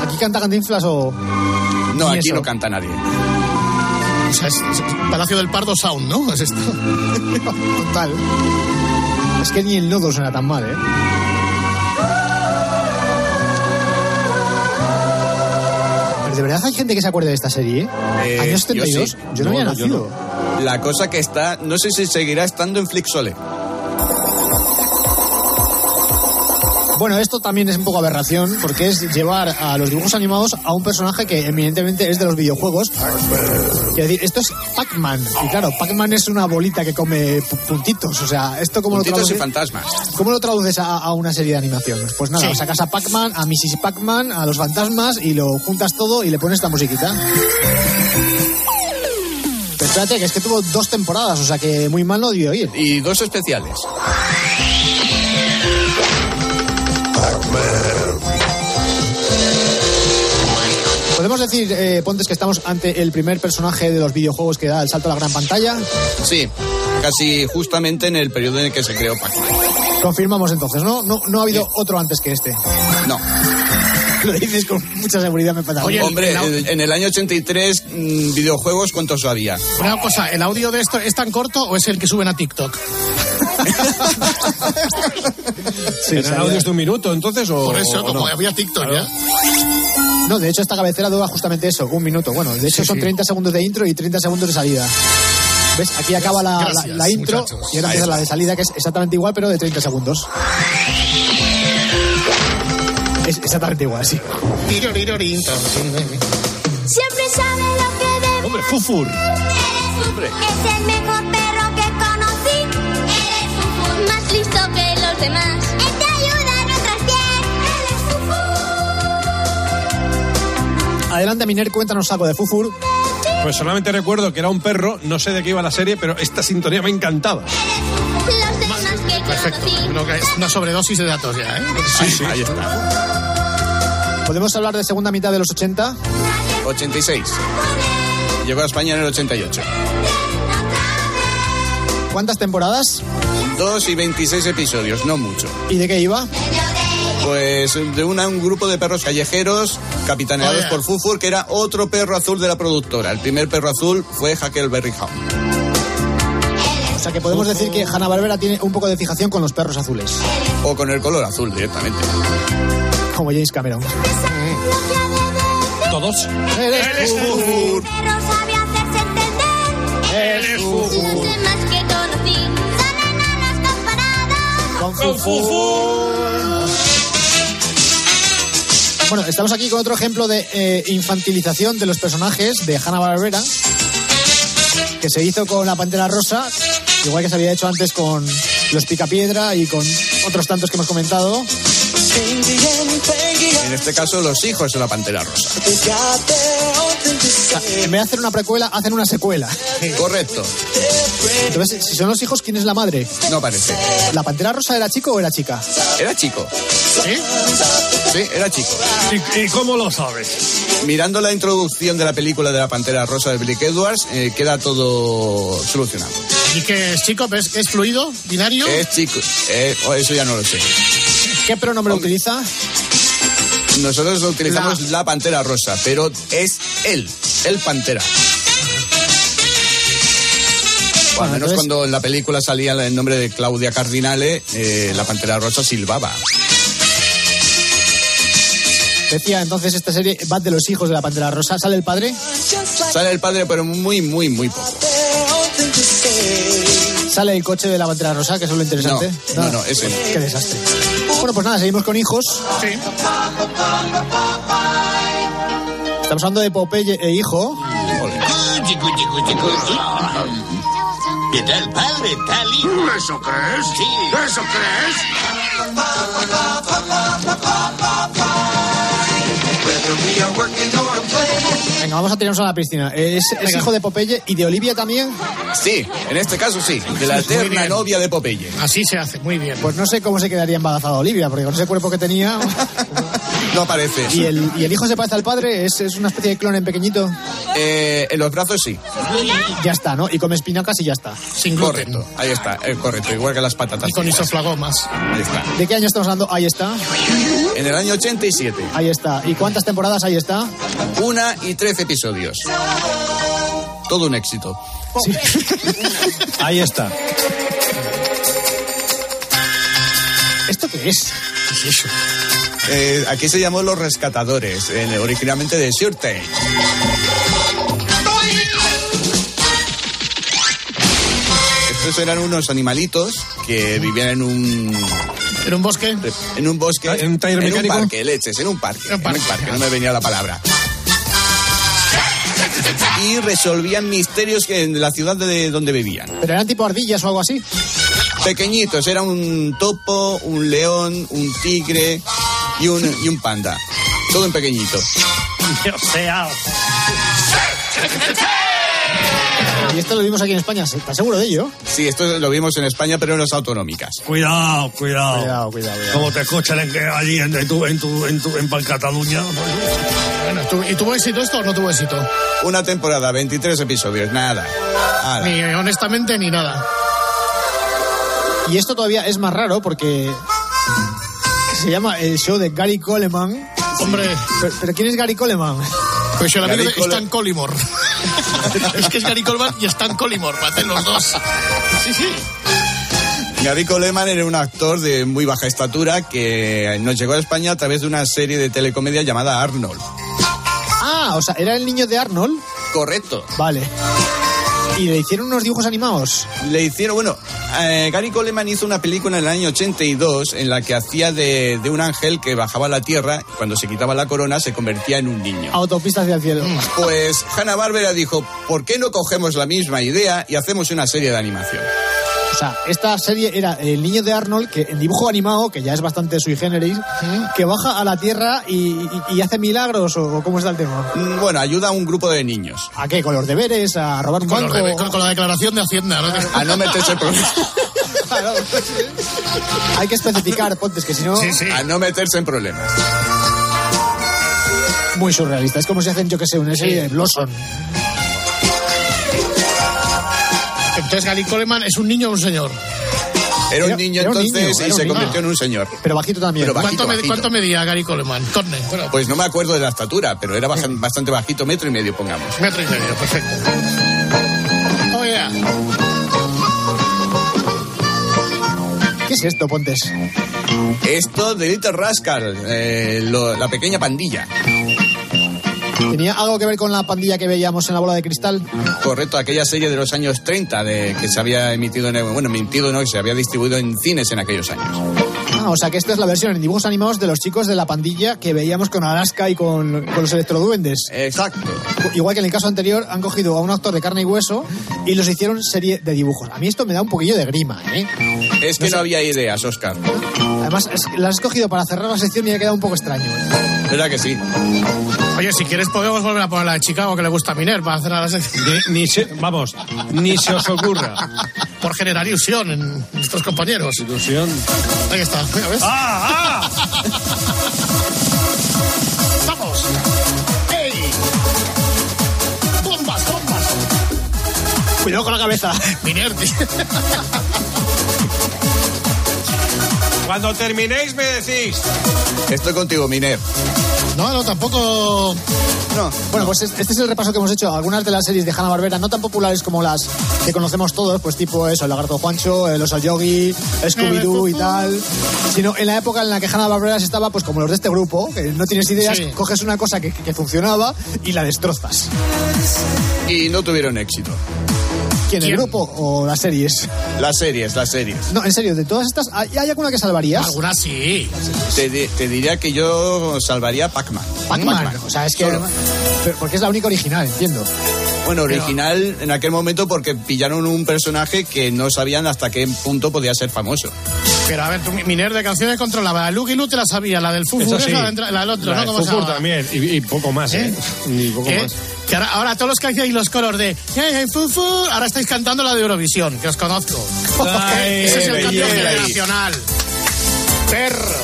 ¿Aquí canta Cantinflas o...? No, aquí eso. no canta nadie. O sea, es, es Palacio del Pardo Sound, ¿no? Es esto. [laughs] Total. Es que ni el nodo suena tan mal, ¿eh? De verdad hay gente que se acuerde de esta serie, ¿eh? Años 72. sí. Yo no, había yo nacido. La cosa que está, no sé si seguirá estando en Flixole. Bueno, esto también es un poco aberración, porque es llevar a los dibujos animados a un personaje que eminentemente es de los videojuegos. Quiero decir, esto es Pac-Man. Y claro, Pac-Man es una bolita que come pu- puntitos. O sea, ¿esto cómo Puntitos lo y traduces? fantasmas. ¿Cómo lo traduces a, a una serie de animación? Pues nada, Sí. sacas a Pac-Man, a Mrs. Pac-Man, a los fantasmas y lo juntas todo y le pones esta musiquita. Pero espérate, que es que tuvo dos temporadas, o sea que muy mal no debió ir. Y dos especiales. ¿Podemos decir, eh, Pontes, que estamos ante el primer personaje de los videojuegos que da el salto a la gran pantalla? Sí, casi justamente en el periodo en el que se creó Pac-Man. Confirmamos entonces, ¿no? No, no ha habido otro antes que este. No. [laughs] Lo dices con mucha seguridad, me parece. Hombre, en, en el año 83, mm, videojuegos, ¿cuántos había? Una cosa, ¿el audio de esto es tan corto o es el que suben a TikTok? [laughs] Sí, ¿Eran salía- audios de un minuto entonces o Por eso, o como no? había TikTok Claro. ya. No, de hecho esta cabecera dura justamente eso, un minuto. Bueno, de hecho Sí, son sí. 30 segundos de intro y 30 segundos de salida. ¿Ves? Aquí acaba la, la- Gracias, la intro muchachos. y ahora empieza la de salida que es exactamente igual pero de 30 segundos. Es exactamente igual, sí. Siempre sabe lo que debe. Hombre, Fufur. Hombre. Demás. Él te ayuda en otras Él es Adelante, Miner, cuéntanos algo de Fufur. Pues solamente recuerdo que era un perro, no sé de qué iba la serie, pero esta sintonía me encantaba. Los demás que Perfecto. una sobredosis de datos ya, ¿eh? Sí, sí. Ahí está. ¿Podemos hablar de segunda mitad de los 80? 86. Llegó a España en el 88. ¿Cuántas temporadas? Dos y 26 episodios, no mucho. ¿Y de qué iba? Pues de una- un grupo de perros callejeros capitaneados Oye. por Fufur, que era otro perro azul de la productora. El primer perro azul fue Huckleberry Hound. O sea que podemos decir que Hanna-Barbera tiene un poco de fijación con los perros azules, O con el color azul directamente. como James Cameron. Todos. Eres Fufur. Con. Bueno, estamos aquí con otro ejemplo de eh, infantilización de los personajes de Hanna-Barbera, que se hizo con la Pantera Rosa, igual que se había hecho antes con los Picapiedra y con otros tantos que hemos comentado. En este caso, los hijos de la Pantera Rosa. O sea, en vez de hacer una precuela, hacen una secuela. Correcto. Entonces, si son los hijos, ¿quién es la madre? No parece. ¿La Pantera Rosa era chico o era chica? Era chico. ¿Sí? Sí, era chico. ¿Y, y cómo lo sabes? Mirando la introducción de la película de la Pantera Rosa de Blake Edwards, eh, queda todo solucionado. ¿Y qué es, chico? ¿Es, es fluido? ¿Binario? Es chico. Eh, oh, eso ya no lo sé. ¿Qué pronombre utiliza? Nosotros utilizamos la. Pantera Rosa, pero es él, el Pantera. O al menos entonces- cuando en la película salía el nombre de Claudia Cardinale, eh, la Pantera Rosa silbaba. Decía entonces esta serie va de los hijos de la Pantera Rosa. ¿Sale el padre? Sale el padre, pero muy, muy, muy poco. ¿Sale el coche de la Pantera Rosa, que es lo interesante? No, no, no, ese no. Qué desastre. Bueno, pues nada, seguimos con hijos. Sí. Estamos hablando de Popeye e hijo. ¿Qué tal padre, tal hijo? ¿Eso crees? Sí. ¿Eso crees? Venga, vamos a tirarnos a la piscina. ¿Es, es hijo de Popeye y de Olivia también? Sí, en este caso sí, de la eterna novia de Popeye. Así se hace, muy bien. Pues no sé cómo se quedaría embarazada Olivia, porque con ese cuerpo que tenía. No aparece. ¿Y el, y el hijo se parece al padre? ¿Es, es una especie de clon en pequeñito? Eh, en los brazos sí. Ya está, ¿no? Y come espinacas y ya está. Sin gluten. Correcto, ahí está, eh, correcto, igual que las patatas. Y con isoflagomas. Ahí está. ¿De qué año estamos hablando? Ahí está. En el año 87, Ahí está. ¿Y cuántas temporadas? Ahí está. una y trece episodios. Todo un éxito. [laughs] Ahí está. ¿Esto qué es? ¿Qué es eso? Eh, aquí se llamó Los Rescatadores, eh, originalmente de Surtain. Estos eran unos animalitos que vivían en un, ¿En un bosque? En un bosque. ¿En un taller en mecánico? un parque, leches, en un parque. En un parque, no me venía la palabra. Y resolvían misterios en la ciudad de donde vivían. ¿Pero eran tipo ardillas o algo así? Pequeñitos, era un topo, un león, un tigre y un, y un panda. Todo en pequeñito. [laughs] Sea, Y esto lo vimos aquí en España, ¿estás seguro de ello? Sí, esto lo vimos en España, pero en las autonómicas. cuidado, cuidado. Cuidado, cuidado. Como te escuchan en, que- allí en, en tu, en, tu, en, tu, en Cataluña. Bueno, ¿tu- ¿y tuvo éxito esto o no tuvo éxito? Una temporada, 23 episodios, nada. Ni honestamente ni nada. Y esto todavía es más raro porque se llama el show de Gary Coleman. Hombre. ¿Pero, pero quién es Gary Coleman? Pues yo la Gary vi de Cole- Stan Collymore. Es que es Gary Coleman y Stan Collymore, parecen los dos. Sí, sí. Gary Coleman era un actor de muy baja estatura que nos llegó a España a través de una serie de telecomedia llamada Arnold. Ah, o sea, era el niño de Arnold. Correcto. Vale. Y le hicieron unos dibujos animados. Le hicieron, bueno, eh, Gary Coleman hizo una película en el año 82 en la que hacía de, de un ángel que bajaba a la tierra, cuando se quitaba la corona se convertía en un niño. Autopistas hacia el cielo. Pues Hanna Barbera dijo, ¿por qué no cogemos la misma idea y hacemos una serie de animación? O sea, esta serie era el niño de Arnold, que en dibujo animado, que ya es bastante sui generis, que baja a la tierra y, y- y hace milagros, o cómo está el tema. Mm, Bueno, ayuda a un grupo de niños. ¿A qué? ¿Con los deberes? ¿A robar un Con, los banco? de- con- con la declaración de Hacienda. ¿no? A no meterse en problemas. [laughs] Hay que especificar, Pontes, que si no... Sí, sí. A no meterse en problemas. Muy surrealista. Es como si hacen, yo que sé, una serie de Blossom. Entonces Gary Coleman es un niño o un señor. Era un niño era un entonces niño, y se niño. convirtió en un señor. Pero bajito también. Pero bajito, ¿Cuánto, me- bajito. cuánto medía Gary Coleman? Corne, bueno, Pues no me acuerdo de la estatura, pero era bastante bajito, metro y medio, pongamos. metro y medio, perfecto. Oh, yeah. ¿Qué es esto, Pontes? Esto de Little Rascal, eh, lo- la pequeña pandilla. ¿Tenía algo que ver con la pandilla que veíamos en la bola de cristal? Correcto, aquella serie de los años 30 de, que se había emitido, en, bueno, emitido no, que se había distribuido en cines en aquellos años. Ah, o sea que esta es la versión en dibujos animados de los chicos de la pandilla que veíamos con Alaska y con, con los electroduendes. Exacto. Igual que en el caso anterior, han cogido a un actor de carne y hueso y los hicieron serie de dibujos. A mí esto me da un poquillo de grima, ¿eh? Es que no, había ideas, Oscar. Además, es las has escogido para cerrar la sección y ha quedado un poco extraño. ¿Verdad que sí? Oye, si quieres podemos volver a poner la de Chicago que le gusta a Miner para hacer a la sección. Ni, ni se, vamos, ni se os ocurra. Por generar ilusión en nuestros compañeros. Ilusión. Ahí está, mira, ¿ves? ¡Ah, ¡Vamos! ¡Ey! ¡Bombas, bombas! Cuidado con la cabeza. Miner, tío. Cuando terminéis me decís. Estoy contigo, Miner. No, no, tampoco. No. Bueno, pues es- este es el repaso que hemos hecho. a Algunas de las series de Hanna-Barbera, no tan populares como las que conocemos todos, pues tipo eso, El Lagarto Juancho, El Oso Yogi, Scooby-Doo y tal. Sino en la época en la que Hanna-Barbera estaba, pues como los de este grupo, que no tienes ideas, Sí. coges una cosa que, que funcionaba y la destrozas. Y no tuvieron éxito. ¿Quién, el ¿Quién? grupo o las series? Las series, las series. No, en serio, de todas estas, ¿hay, hay alguna que salvarías? Algunas sí. Te, di- te diría que yo salvaría Pac-Man. Pac-Man. O sea, es que. Solo. pero porque es la única original, entiendo. Bueno, original en aquel momento porque pillaron un personaje que no sabían hasta qué punto podía ser famoso. Pero a ver, tú, Miner de canciones controlaba. La Luke y Lu te la sabía, la del Fufu, sí. la, de- la del otro, La ¿no? de ¿Cómo se Fútbol llama? también. Y, y poco más, ¿eh? ¿Eh? Ni poco ¿Eh? más. Que ahora, ahora todos los que hacéis los coros de "Hey, hey, Fufu, ahora estáis cantando la de Eurovisión, que os conozco. Ay, [laughs] Ese es el cambio belleza. generacional. Perro.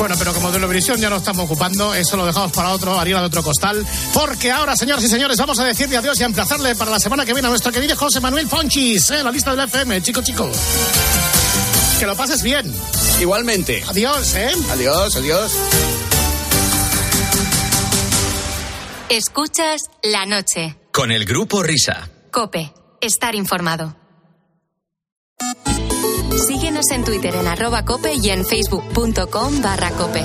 Bueno, pero como de Eurovisión ya no estamos ocupando, eso lo dejamos para otro, harina de otro costal. Porque ahora, señoras y señores, vamos a decirle adiós y a emplazarle para la semana que viene a nuestro querido José Manuel Fonchis, ¿eh? la lista del FM, chico, chico. Que lo pases bien. Igualmente. Adiós, ¿eh? Adiós, adiós. Escuchas la noche. Con el grupo Risa. Cope. Estar informado. En Twitter en arroba cope y en facebook.com barra cope.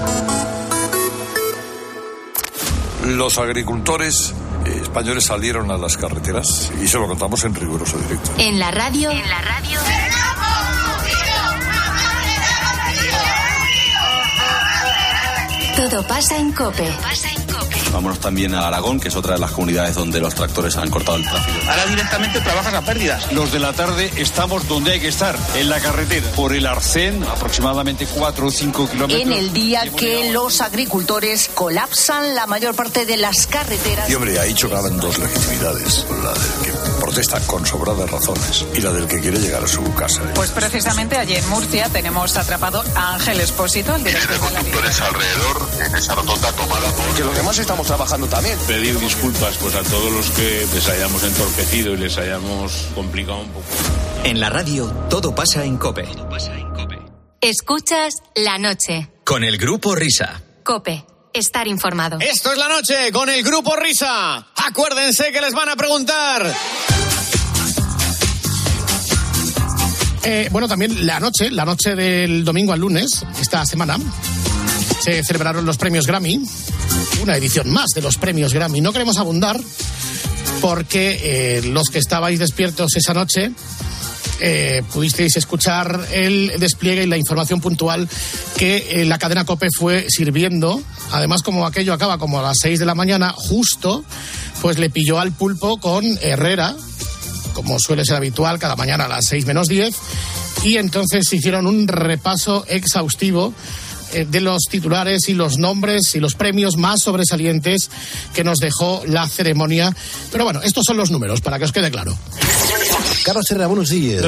Los agricultores eh, españoles salieron a las carreteras y se lo contamos en riguroso directo. En la radio. En la radio. Todo pasa en cope. Vámonos también a Aragón, que es otra de las comunidades donde los tractores han cortado el tráfico. Ahora directamente trabajas a pérdidas. Los de la tarde estamos donde hay que estar, en la carretera. Por el Arcén, aproximadamente 4 o 5 kilómetros. En el día que los agricultores colapsan la mayor parte de las carreteras. Y hombre, ahí chocaban dos legitimidades. La del que protesta con sobradas razones y la del que quiere llegar a su casa. Pues precisamente allí en Murcia tenemos atrapado a Ángel Espósito, el director de Conductores alrededor en esa rotonda tomada por... Que demás estamos trabajando también. Pedir disculpas pues a todos los que les hayamos entorpecido y les hayamos complicado un poco. En la radio, todo pasa en Cope. Escuchas la noche. Con el grupo Risa. Cope. Estar informado. Esto es la noche con el grupo Risa. Acuérdense que les van a preguntar. Eh, bueno, también la noche, la noche del domingo al lunes, esta semana, se celebraron los premios Grammy, una edición más de los premios Grammy. No queremos abundar porque eh, los que estabais despiertos esa noche eh, pudisteis escuchar el despliegue y la información puntual que eh, la cadena COPE fue sirviendo. Además, como aquello acaba como a las 6 de la mañana, justo, pues le pilló al pulpo con Herrera, como suele ser habitual, cada mañana a las 6 menos 10. Y entonces hicieron un repaso exhaustivo de los titulares y los nombres y los premios más sobresalientes que nos dejó la ceremonia. Pero bueno, estos son los números, para que os quede claro. Carlos Herrera, buenos días.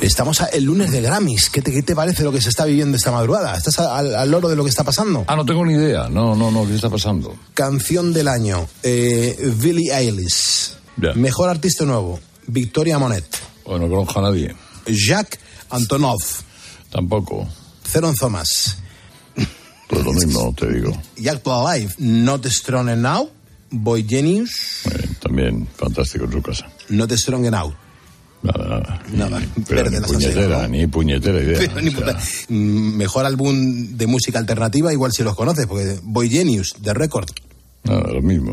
Estamos a- el lunes de Grammys. ¿Qué te, qué te parece lo que se está viviendo esta madrugada? ¿Estás al, al loro de lo que está pasando? Ah, no tengo ni idea. No, no, no, ¿qué está pasando? Canción del año, eh, Billie Eilish. Mejor artista nuevo, Victoria Monet. Bueno, no conozco a nadie. Jacques Antonov. Tampoco. Theron Thomas. Pues lo mismo, te digo. Jack Alive, Not Strong Enough. Boy Genius. También fantástico en su casa. Not Strong Enough. Nada, nada. Nada, Pero ni la sandía, puñetera, ¿no? ni puñetera idea. Pero ni puta- Mm, Mejor álbum de música alternativa, igual si los conoces, porque Boy Genius, The Record. Nada, lo mismo.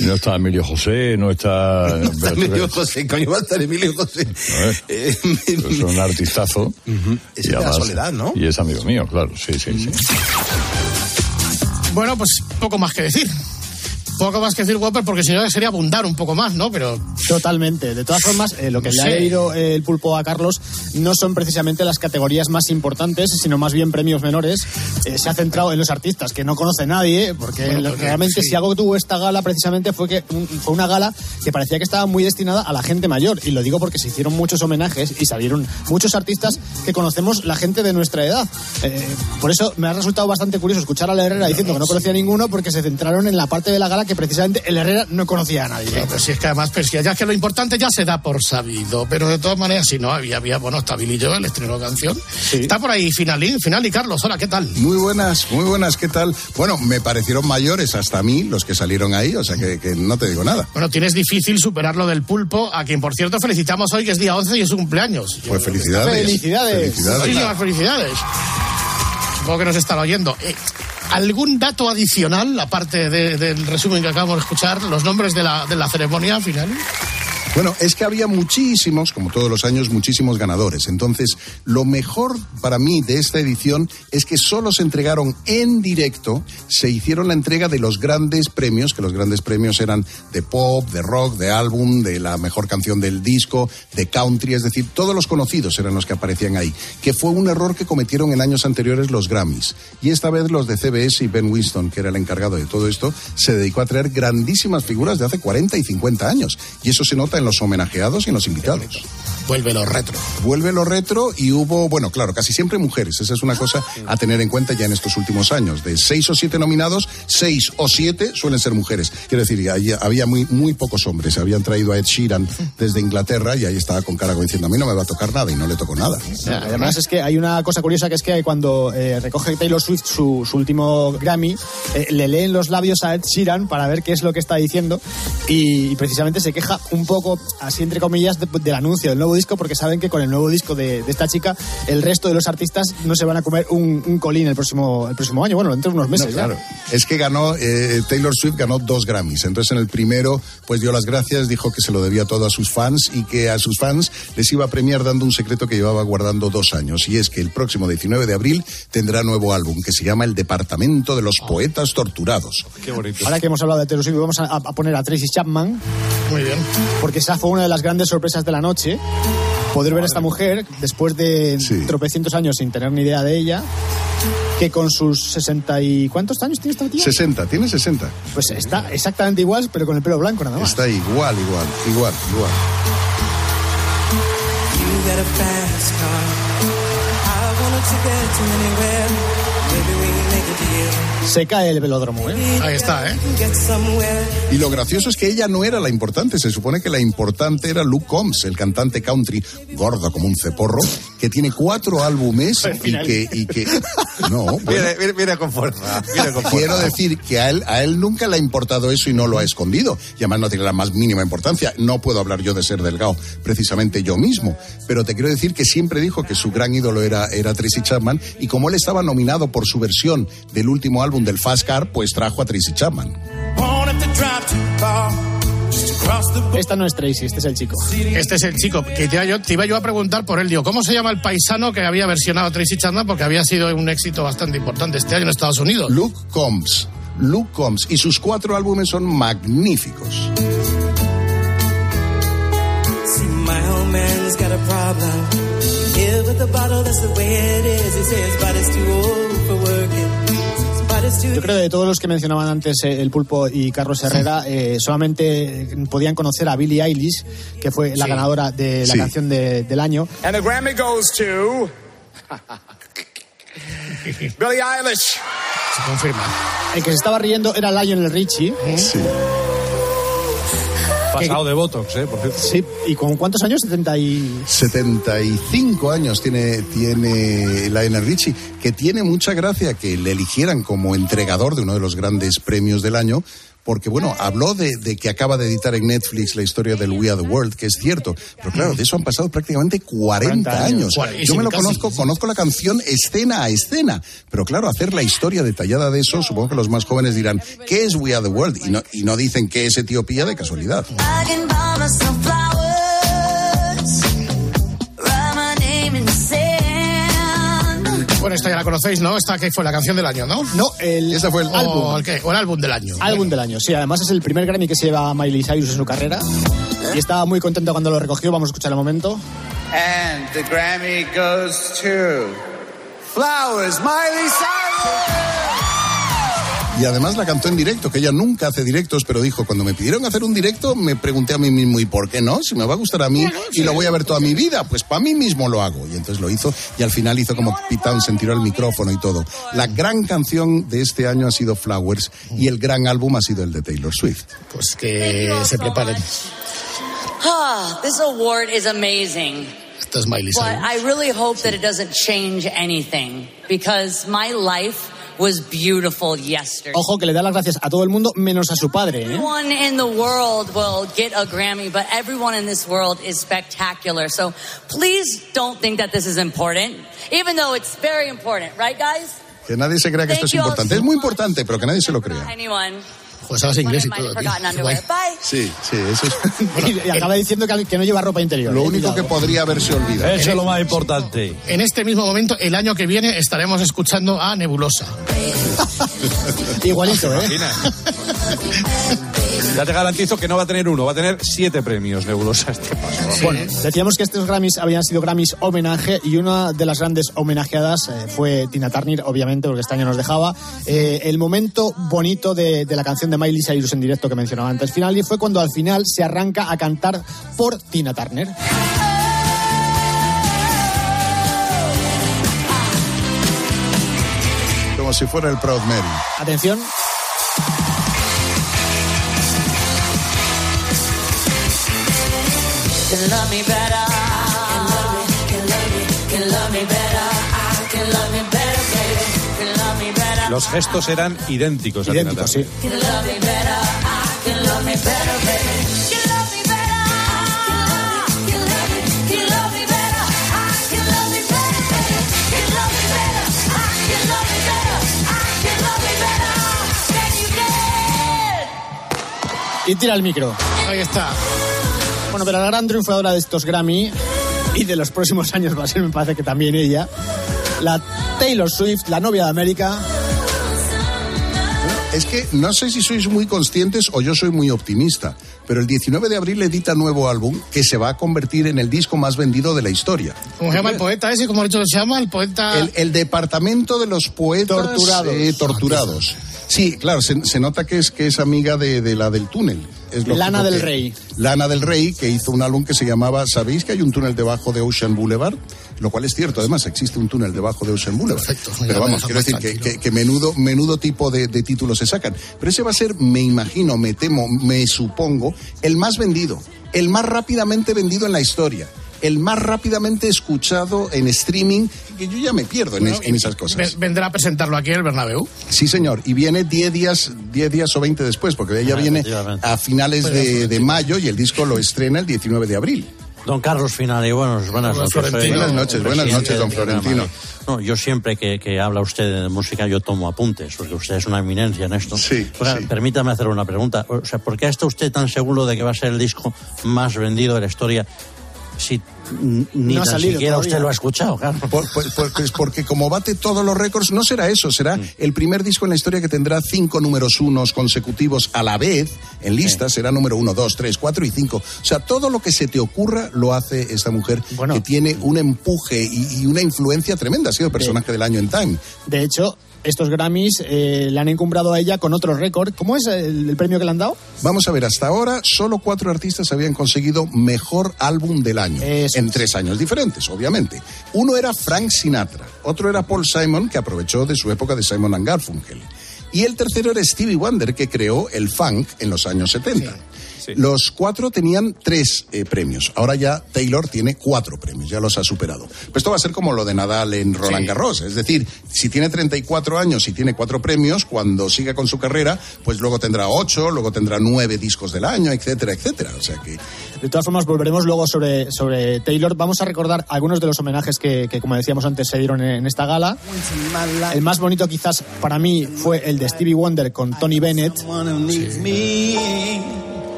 No está Emilio José, no está... [laughs] No Emilio José, coño, va a estar Emilio José. A ver, [laughs] es un artistazo. Es Y de la además- soledad, ¿no? Y es amigo mío, claro, sí, sí, sí. Bueno, pues poco más que decir. Poco más que decir, Whopper, porque si no sería abundar un poco más, ¿no? Pero Totalmente. De todas formas, eh, lo que No le ha sé. leído eh, el pulpo a Carlos no son precisamente las categorías más importantes, sino más bien premios menores. Eh, se ha centrado en los artistas que no conoce nadie, porque Bueno, porque- realmente sí. si algo tuvo esta gala precisamente fue que un- fue una gala que parecía que estaba muy destinada a la gente mayor. Y lo digo porque se hicieron muchos homenajes y salieron muchos artistas que conocemos la gente de nuestra edad. Eh, por eso me ha resultado bastante curioso escuchar a la Herrera diciendo que no conocía ninguno porque se centraron en la parte de la gala que precisamente el Herrera no conocía a nadie. Pero, pero si es que además, pero si ya es que lo importante ya se da por sabido. Pero de todas maneras, si no, había, había bueno, está Billy Joel, estrenó canción. Está por ahí Finalí, Finalí, Carlos, hola, ¿qué tal? Muy buenas, muy buenas, ¿qué tal? Bueno, me parecieron mayores hasta a mí los que salieron ahí, o sea que, que no te digo nada. Bueno, tienes difícil superar lo del pulpo, a quien por cierto felicitamos hoy, que es día 11 y es su cumpleaños. Pues felicidades. Felicidades. Felicidades. Muchísimas felicidades. Supongo que nos están oyendo. Eh, ¿Algún dato adicional, aparte de- del resumen que acabamos de escuchar, los nombres de la, de la ceremonia final? Bueno, es que había muchísimos, como todos los años, muchísimos ganadores. Entonces, lo mejor para mí de esta edición es que solo se entregaron en directo, se hicieron la entrega de los grandes premios, que los grandes premios eran de pop, de rock, de álbum, de la mejor canción del disco, de country, es decir, todos los conocidos eran los que aparecían ahí, que fue un error que cometieron en años anteriores los Grammys. Y esta vez los de CBS y Ben Winston, que era el encargado de todo esto, se dedicó a traer grandísimas figuras de hace 40 y 50 años. Y eso se nota en los homenajeados y en los invitados. Vuelve lo retro. Vuelve lo retro y hubo, bueno, claro, casi siempre mujeres. Esa es una cosa a tener en cuenta ya en estos últimos años. De seis o siete nominados, seis o siete suelen ser mujeres. Quiero decir, ahí había muy, muy pocos hombres. Habían traído a Ed Sheeran desde Inglaterra y ahí estaba con cara como diciendo, a mí no me va a tocar nada y no le tocó nada. Además es que hay una cosa curiosa que es que cuando eh, recoge Taylor Swift su, su último Grammy, eh, le leen los labios a Ed Sheeran para ver qué es lo que está diciendo y, y precisamente se queja un poco, así entre comillas, de- del anuncio del nuevo disco porque saben que con el nuevo disco de, de esta chica el resto de los artistas no se van a comer un, un colín el próximo, el próximo año, bueno, dentro de unos meses No, ya. claro. Es que ganó, eh, Taylor Swift ganó dos Grammys. Entonces en el primero, pues dio las gracias, dijo que se lo debía todo a sus fans y que a sus fans les iba a premiar dando un secreto que llevaba guardando dos años. Y es que el próximo 19 de abril tendrá nuevo álbum que se llama El Departamento de los Poetas Torturados. Qué bonito. Ahora que hemos hablado de Taylor Swift, vamos a, a poner a Tracy Chapman. Muy bien. Porque esa fue una de las grandes sorpresas de la noche. Poder ver a esta mujer después de tropecientos años sin tener ni idea de ella. Que con sus 60 y... ¿Cuántos años tiene esta tía? 60, tiene 60. Pues está exactamente igual, pero con el pelo blanco nada más. Está igual, igual, igual, igual. You got a fast car. I Se cae el velódromo, ¿eh? Ahí está, ¿eh? Y lo gracioso es que ella no era la importante, se supone que la importante era Luke Combs, el cantante country, gordo como un ceporro, que tiene cuatro álbumes y que, y que... No, [laughs] bueno, Viene, viene- viene con fuerza. Viene con fuerza. Quiero decir que a él, a él nunca le ha importado eso y no lo ha escondido. Y además no tiene la más mínima importancia. No puedo hablar yo de ser delgado, precisamente yo mismo. Pero te quiero decir que siempre dijo que su gran ídolo era, era Tracy Chapman. Y como él estaba nominado por su versión del último álbum del Fast Car, pues trajo a Tracy Chapman. Esta no es Tracy, este es el chico. Este es el chico que te, iba yo, te iba yo a preguntar por él. Digo, ¿cómo se llama el paisano que había versionado a Tracy Chapman? Porque había sido un éxito bastante importante este año en Estados Unidos. Luke Combs. Luke Combs. Y sus cuatro álbumes son magníficos. Man's got a problem. Here with the bottle, that's the way it is. He says, but it's too old Yo creo que de todos los que mencionaban antes eh, el Pulpo y Carlos Herrera, eh, solamente podían conocer a Billie Eilish, que fue la Sí. ganadora de la Sí. canción de- del año. And the Grammy goes to [laughs] Billie Eilish. Se confirma. El que se estaba riendo era Lionel Richie. Sí. Pasado de Botox, ¿eh? Por cierto. Sí, ¿y con cuántos años? 70 y... 75 años tiene, tiene Lionel Richie, que tiene mucha gracia que le eligieran como entregador de uno de los grandes premios del año, porque bueno, habló de, de que acaba de editar en Netflix la historia del We Are the World, que es cierto, pero claro, de eso han pasado prácticamente 40, 40 años. Yo me lo casi. conozco, conozco la canción escena a escena, pero claro, hacer la historia detallada de eso, supongo que los más jóvenes dirán, ¿qué es We Are the World? Y no, y no dicen que es Etiopía de casualidad. Bueno, esta ya la conocéis, ¿no? Esta que fue la canción del año, ¿no? No, el Ese fue el O álbum. el, qué? O el álbum del año. álbum del año. Sí, además es el primer Grammy que se lleva Miley Cyrus en su carrera. Y estaba muy contento cuando lo recogió. Vamos a escuchar el momento. And the Grammy goes to Flowers, Miley Cyrus. Y además la cantó en directo, que ella nunca hace directos, pero dijo, cuando me pidieron hacer un directo, me pregunté a mí mismo, ¿y por qué no? Si me va a gustar a mí y lo voy a ver toda mi vida, pues para mí mismo lo hago. Y entonces lo hizo y al final hizo como Pete Townsend, tiró el micrófono y todo. La gran canción de este año ha sido Flowers y el gran álbum ha sido el de Taylor Swift. Pues que se preparen. Ah, this award is amazing. Esta es Miley But Cyrus. I really hope that it doesn't change anything because my life was beautiful yesterday. Ojo que le da las gracias a todo el mundo menos a su padre. ¿eh? Everyone in the world will get a Grammy, but everyone in this world is spectacular. So please don't think that this is important, even though it's very important, right, guys? Que nadie se crea que esto es importante. Es muy importante, pero que nadie se lo crea. Anyone? Pues sabes inglés y todo, tío. Sí, sí, eso es [laughs] Y, y acaba diciendo que, que no lleva ropa interior. lo ¿eh? único que podría haberse olvidado. Eso es lo más importante. En este mismo momento, el año que viene, estaremos escuchando a Nebulosa. [laughs] Igualito, ¿eh? [laughs] Ya te garantizo que no va a tener uno, va a tener siete premios Nebulosa este paso. Bueno, decíamos que estos Grammys habían sido Grammys homenaje y una de las grandes homenajeadas eh, fue Tina Turner, obviamente, porque este año nos dejaba. Eh, el momento bonito de, de la canción de Miley Cyrus en directo que mencionaba antes, final, y fue cuando al final se arranca a cantar por Tina Turner. Como si fuera el Proud Mary. Atención. Los gestos eran idénticos. Idénticos, sí. Y tira el micro. Ahí está. Bueno, pero la gran triunfadora de estos Grammy y de los próximos [laughs] años va a ser, me parece que también ella, la Taylor Swift, la novia de América. Es que no sé si sois muy conscientes o yo soy muy optimista, pero el 19 de abril edita nuevo álbum que se va a convertir en el disco más vendido de la historia. ¿Cómo se llama el poeta ese? ¿Cómo ha dicho que se llama? El poeta... El, el departamento de los poetas Torturados. eh, torturados. Sí, claro, se, se nota que es, que es amiga de, de la del túnel. Es Lana del que- Rey. Lana del Rey, que hizo un álbum que se llamaba ¿Sabéis que hay un túnel debajo de Ocean Boulevard? Lo cual es cierto, además existe un túnel debajo de Ocean Boulevard. ya Pero vamos, quiero decir que, tranquilo. que- que menudo, menudo tipo de, de títulos se sacan. Pero ese va a ser, me imagino, me temo, me supongo, el más vendido, el más rápidamente vendido en la historia. El más rápidamente escuchado en streaming, que yo ya me pierdo en, es- en esas cosas. Ven- Vendrá a presentarlo aquí en el Bernabéu. Sí, señor. Y viene 10 días, 10 días o 20 después, porque ella Ah, viene a finales de, de mayo y el disco lo estrena el 19 de abril. Don Carlos Finali, buenos, buenas noches. Buenas noches, buenas noches, don. Florentino. No, yo siempre que, que habla usted de música yo tomo apuntes, porque usted es una eminencia en esto. Sí. Permítame hacer una pregunta. O sea, ¿por qué está usted tan seguro de que va a ser el disco más vendido de la historia si ni No tan siquiera todavía. usted lo ha escuchado? Claro. [laughs] Por- por- por- pues porque como bate todos los récords, no será eso, será el primer disco en la historia que tendrá cinco números unos consecutivos a la vez en lista, será número uno, dos, tres, cuatro y cinco. O sea, todo lo que se te ocurra lo hace esta mujer que tiene un empuje y, y una influencia tremenda. Ha sido el personaje del año en Time. De hecho, estos Grammys eh, le han encumbrado a ella con otro récord. ¿Cómo es el, el premio que le han dado? Vamos a ver, hasta ahora solo cuatro artistas habían conseguido mejor álbum del año. en tres años diferentes, obviamente. Uno era Frank Sinatra, otro era Paul Simon, que aprovechó de su época de Simon and Garfunkel. Y el tercero era Stevie Wonder, que creó el funk en los años 70. Los cuatro tenían tres eh, premios. Ahora ya Taylor tiene cuatro premios, ya los ha superado. Pues esto va a ser como lo de Nadal en Roland Sí. Garros. Es decir, si tiene 34 años y tiene cuatro premios, cuando siga con su carrera, pues luego tendrá ocho, luego tendrá nueve discos del año, etcétera, etcétera. O sea que De todas formas, volveremos luego sobre, sobre Taylor. Vamos a recordar algunos de los homenajes que, que, como decíamos antes, se dieron en, en esta gala. El más bonito quizás para mí fue el de Stevie Wonder con Tony Bennett,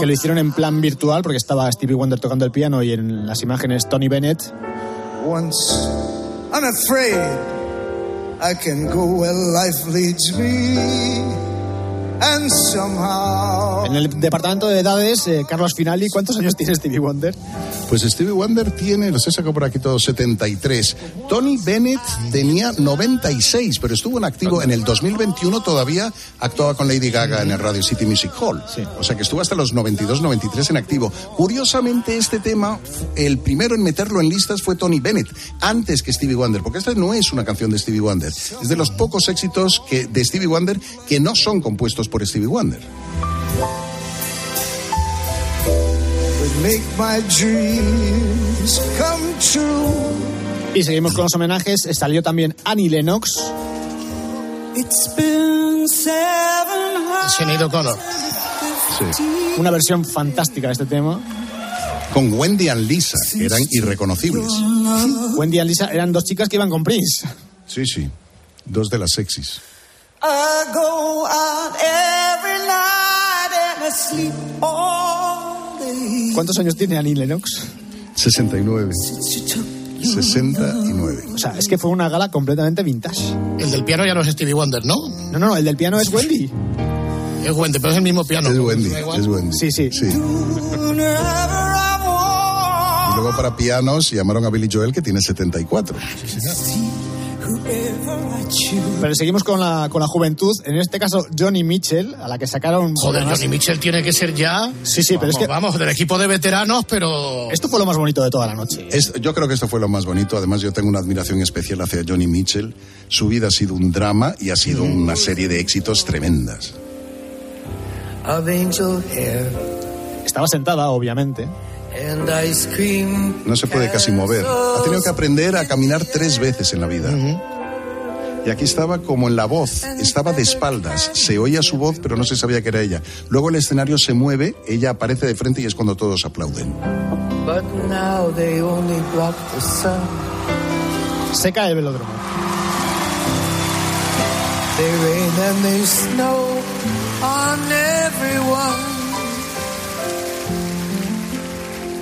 que lo hicieron en plan virtual porque estaba Stevie Wonder tocando el piano y en las imágenes Tony Bennett. Once unafraid, I can go where life leads me. And somehow. En el departamento de edades, eh, Carlos Finali, ¿cuántos años tiene Stevie Wonder? Pues Stevie Wonder tiene, los he sacado por aquí todos, 73. Tony Bennett tenía 96, pero estuvo en activo en el 2021, todavía actuaba con Lady Gaga en el Radio City Music Hall. O sea que estuvo hasta los 92, 93 en activo. Curiosamente, este tema, el primero en meterlo en listas fue Tony Bennett, antes que Stevie Wonder, porque esta no es una canción de Stevie Wonder. Es de los pocos éxitos que, de Stevie Wonder que no son compuestos por Stevie Wonder. would make my dreams come true. Y seguimos con los homenajes. Salió también Annie Lennox. It's been seven Sinead O'Connor. Una versión fantástica de este tema. Con Wendy and Lisa, que eran irreconocibles. Wendy y Lisa eran dos chicas que iban con Prince. Sí, sí. Dos de las sexys. I go out every night and I sleep all day. ¿Cuántos años tiene Annie Lennox? 69. 69. O sea, es que fue una gala completamente vintage. El del piano ya no es Stevie Wonder, ¿no? No, no, el del piano es Wendy. Es Wendy, pero es el mismo piano. Es Wendy, es Wendy. Sí, sí. Y luego para pianos llamaron a Billy Joel, que tiene 74. Pero seguimos con la, con la juventud. En este caso, Johnny Mitchell, a la que sacaron. Joder, Johnny Mitchell tiene que ser ya. Sí, sí, pero es vamos, que. Vamos, del equipo de veteranos, pero. Esto fue lo más bonito de toda la noche. Es- yo creo que esto fue lo más bonito. Además, yo tengo una admiración especial hacia Johnny Mitchell. Su vida ha sido un drama y ha sido una serie de éxitos tremendas. Estaba sentada, obviamente. No se puede casi mover. Ha tenido que aprender a caminar tres veces en la vida. Y aquí estaba como en la voz, estaba de espaldas, se oía su voz pero no se sabía que era ella. Luego el escenario se mueve, ella aparece de frente y es cuando todos aplauden. But now they only block the sun. Se cae el velódromo. They rain and they snow on every everyone.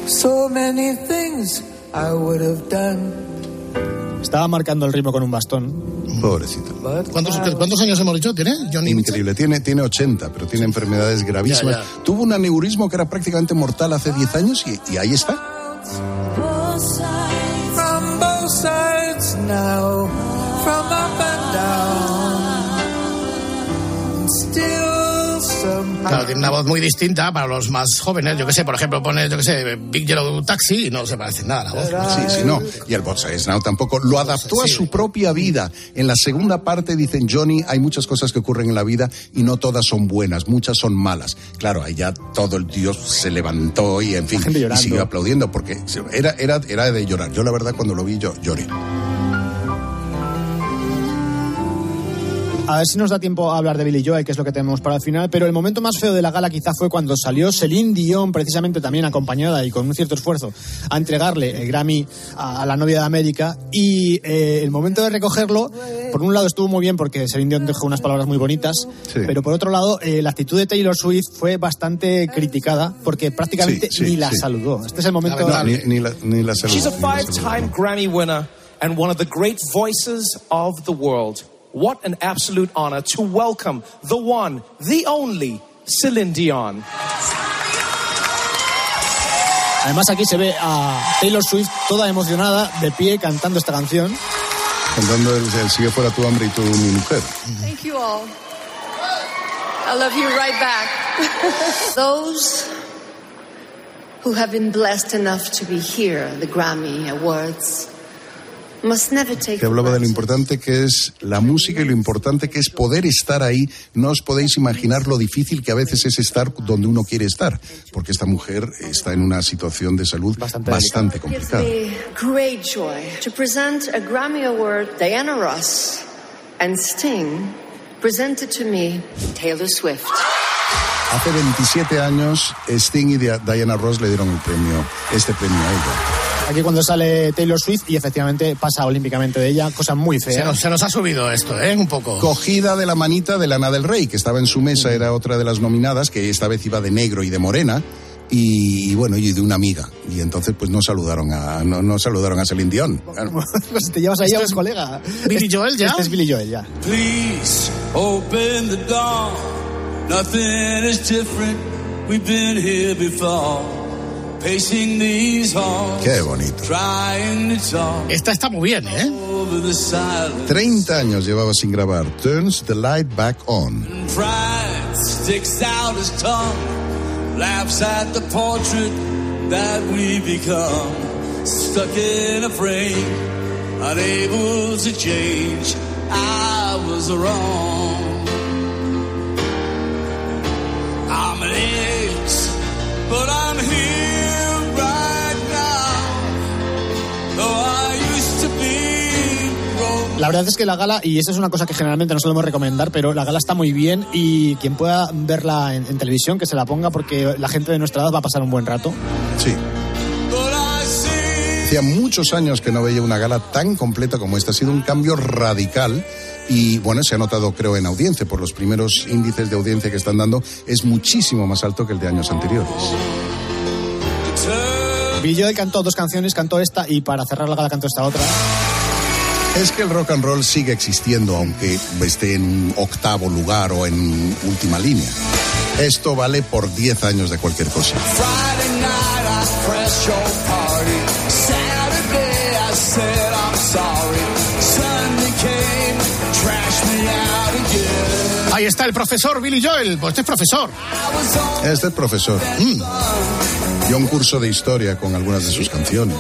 So many things I would have done. Estaba marcando el ritmo con un bastón. Pobrecito. ¿Cuántos, cuántos años hemos dicho? ¿Tiene Johnny? Increíble, tiene, tiene 80, pero tiene enfermedades gravísimas. Ya, ya. Tuvo un aneurismo que era prácticamente mortal hace 10 años y, y ahí está. Both sides, from both sides now, from up and down. Claro, tiene una voz muy distinta para los más jóvenes. Yo que sé, por ejemplo, pone, yo que sé, Big Yellow Taxi y no se parece nada a la voz. Sí, sí, no. Y el Sides Now tampoco. Lo adaptó a su propia vida. En la segunda parte dicen, Johnny, hay muchas cosas que ocurren en la vida y no todas son buenas, muchas son malas. Claro, ahí ya todo el tío se levantó y, en fin, y siguió aplaudiendo porque era, era, era de llorar. Yo, la verdad, cuando lo vi, yo lloré. A ver si nos da tiempo a hablar de Billy Joel, que es lo que tenemos para el final, pero el momento más feo de la gala quizá fue cuando salió Celine Dion, precisamente también acompañada y con un cierto esfuerzo, a entregarle el Grammy a, a la novia de América. Y eh, el momento de recogerlo, por un lado estuvo muy bien porque Celine Dion dejó unas palabras muy bonitas, Sí. pero por otro lado eh, la actitud de Taylor Swift fue bastante criticada porque prácticamente Sí, sí, ni la sí. saludó. Este es el momento... No, ni, ni la, ni la salud. She's a five-time Grammy winner and one of the great voices of the world. What an absolute honor to welcome the one, the only Celine Dion. Además aquí se ve a Taylor Swift toda emocionada, de pie, cantando esta canción. Cantando el, el Sigue fuera tu hambre y tú mi mujer. Thank you all. I love you right back. [laughs] Those who have been blessed enough to be here, at the Grammy Awards, must never take Que hablaba de lo importante que es la música y lo importante que es poder estar ahí. No os podéis imaginar lo difícil que a veces es estar donde uno quiere estar, porque esta mujer está en una situación de salud bastante, Gives complicada. me great joy to present a Grammy Award, Diana Ross and Sting, presented to me, Taylor Swift. Hace 27 años, Sting y Dia- Diana Ross le dieron el premio, este premio a ella. Aquí cuando sale Taylor Swift y efectivamente pasa olímpicamente de ella, cosa muy Se fea. nos, se nos ha subido esto, ¿eh? Un poco. Cogida de la manita de Lana del Rey, que estaba en su mesa, era otra de las nominadas, que esta vez iba de negro y de morena. Y, y bueno, y de una amiga. Y entonces pues no saludaron a, no, no saludaron a Celine Dion. Claro. [laughs] Pues te llevas ahí a un colega. Billy Joel ya. Este es Billy Joel ya. Please open the door. Nothing is different. We've been here before. Pacing these halls. Qué bonito. Trying to talk Esta está muy bien, ¿eh? over the silence. 30 años llevaba sin grabar. Turns the light back on. Pride sticks out his tongue. Laughs at the portrait that we become. Stuck in a frame. Unable to change. I was wrong. I'm an ex, but I'm here right now. Though I used to be broke. La verdad es que la gala, y eso es una cosa que generalmente no solemos recomendar, pero la gala está muy bien y quien pueda verla en, en televisión, que se la ponga porque la gente de nuestra edad va a pasar un buen rato. Sí. Hacía muchos años que no veía una gala tan completa como esta. Ha sido un cambio radical y bueno, se ha notado creo en audiencia por los primeros índices de audiencia que están dando. Es muchísimo más alto que el de años anteriores. Joel cantó dos canciones, cantó esta y para cerrar la gala cantó esta otra. Es que el rock and roll sigue existiendo aunque esté en octavo lugar o en última línea. Esto vale por 10 años de cualquier cosa. Ahí está el profesor Billy Joel. Pues este es profesor. Este es profesor. Mm. Dio un curso de historia con algunas de sus canciones.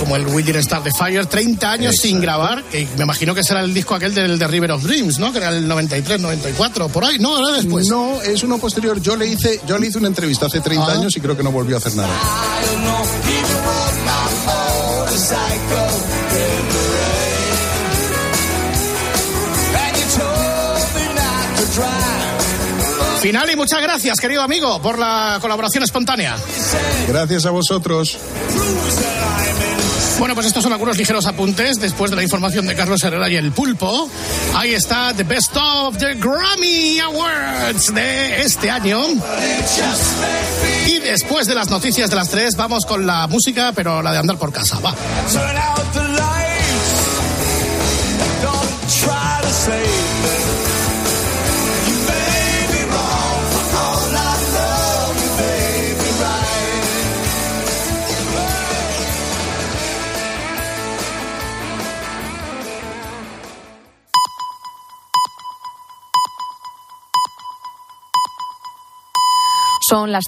Como el We Didn't Start the Fire, 30 años sin grabar. Que me imagino que será el disco aquel del de River of Dreams, ¿no? Que era el 93, 94, por ahí. No, era después. No, es uno posterior. Yo le hice, yo le hice una entrevista hace 30 Ah. años y creo que no volvió a hacer nada. Final y muchas gracias, querido amigo, por la colaboración espontánea. Gracias a vosotros. Bueno, pues estos son algunos ligeros apuntes después de la información de Carlos Herrera y el pulpo. Ahí está The Best of the Grammy Awards de este año. Y después de las noticias de las tres, vamos con la música, pero la de andar por casa. Va. Son las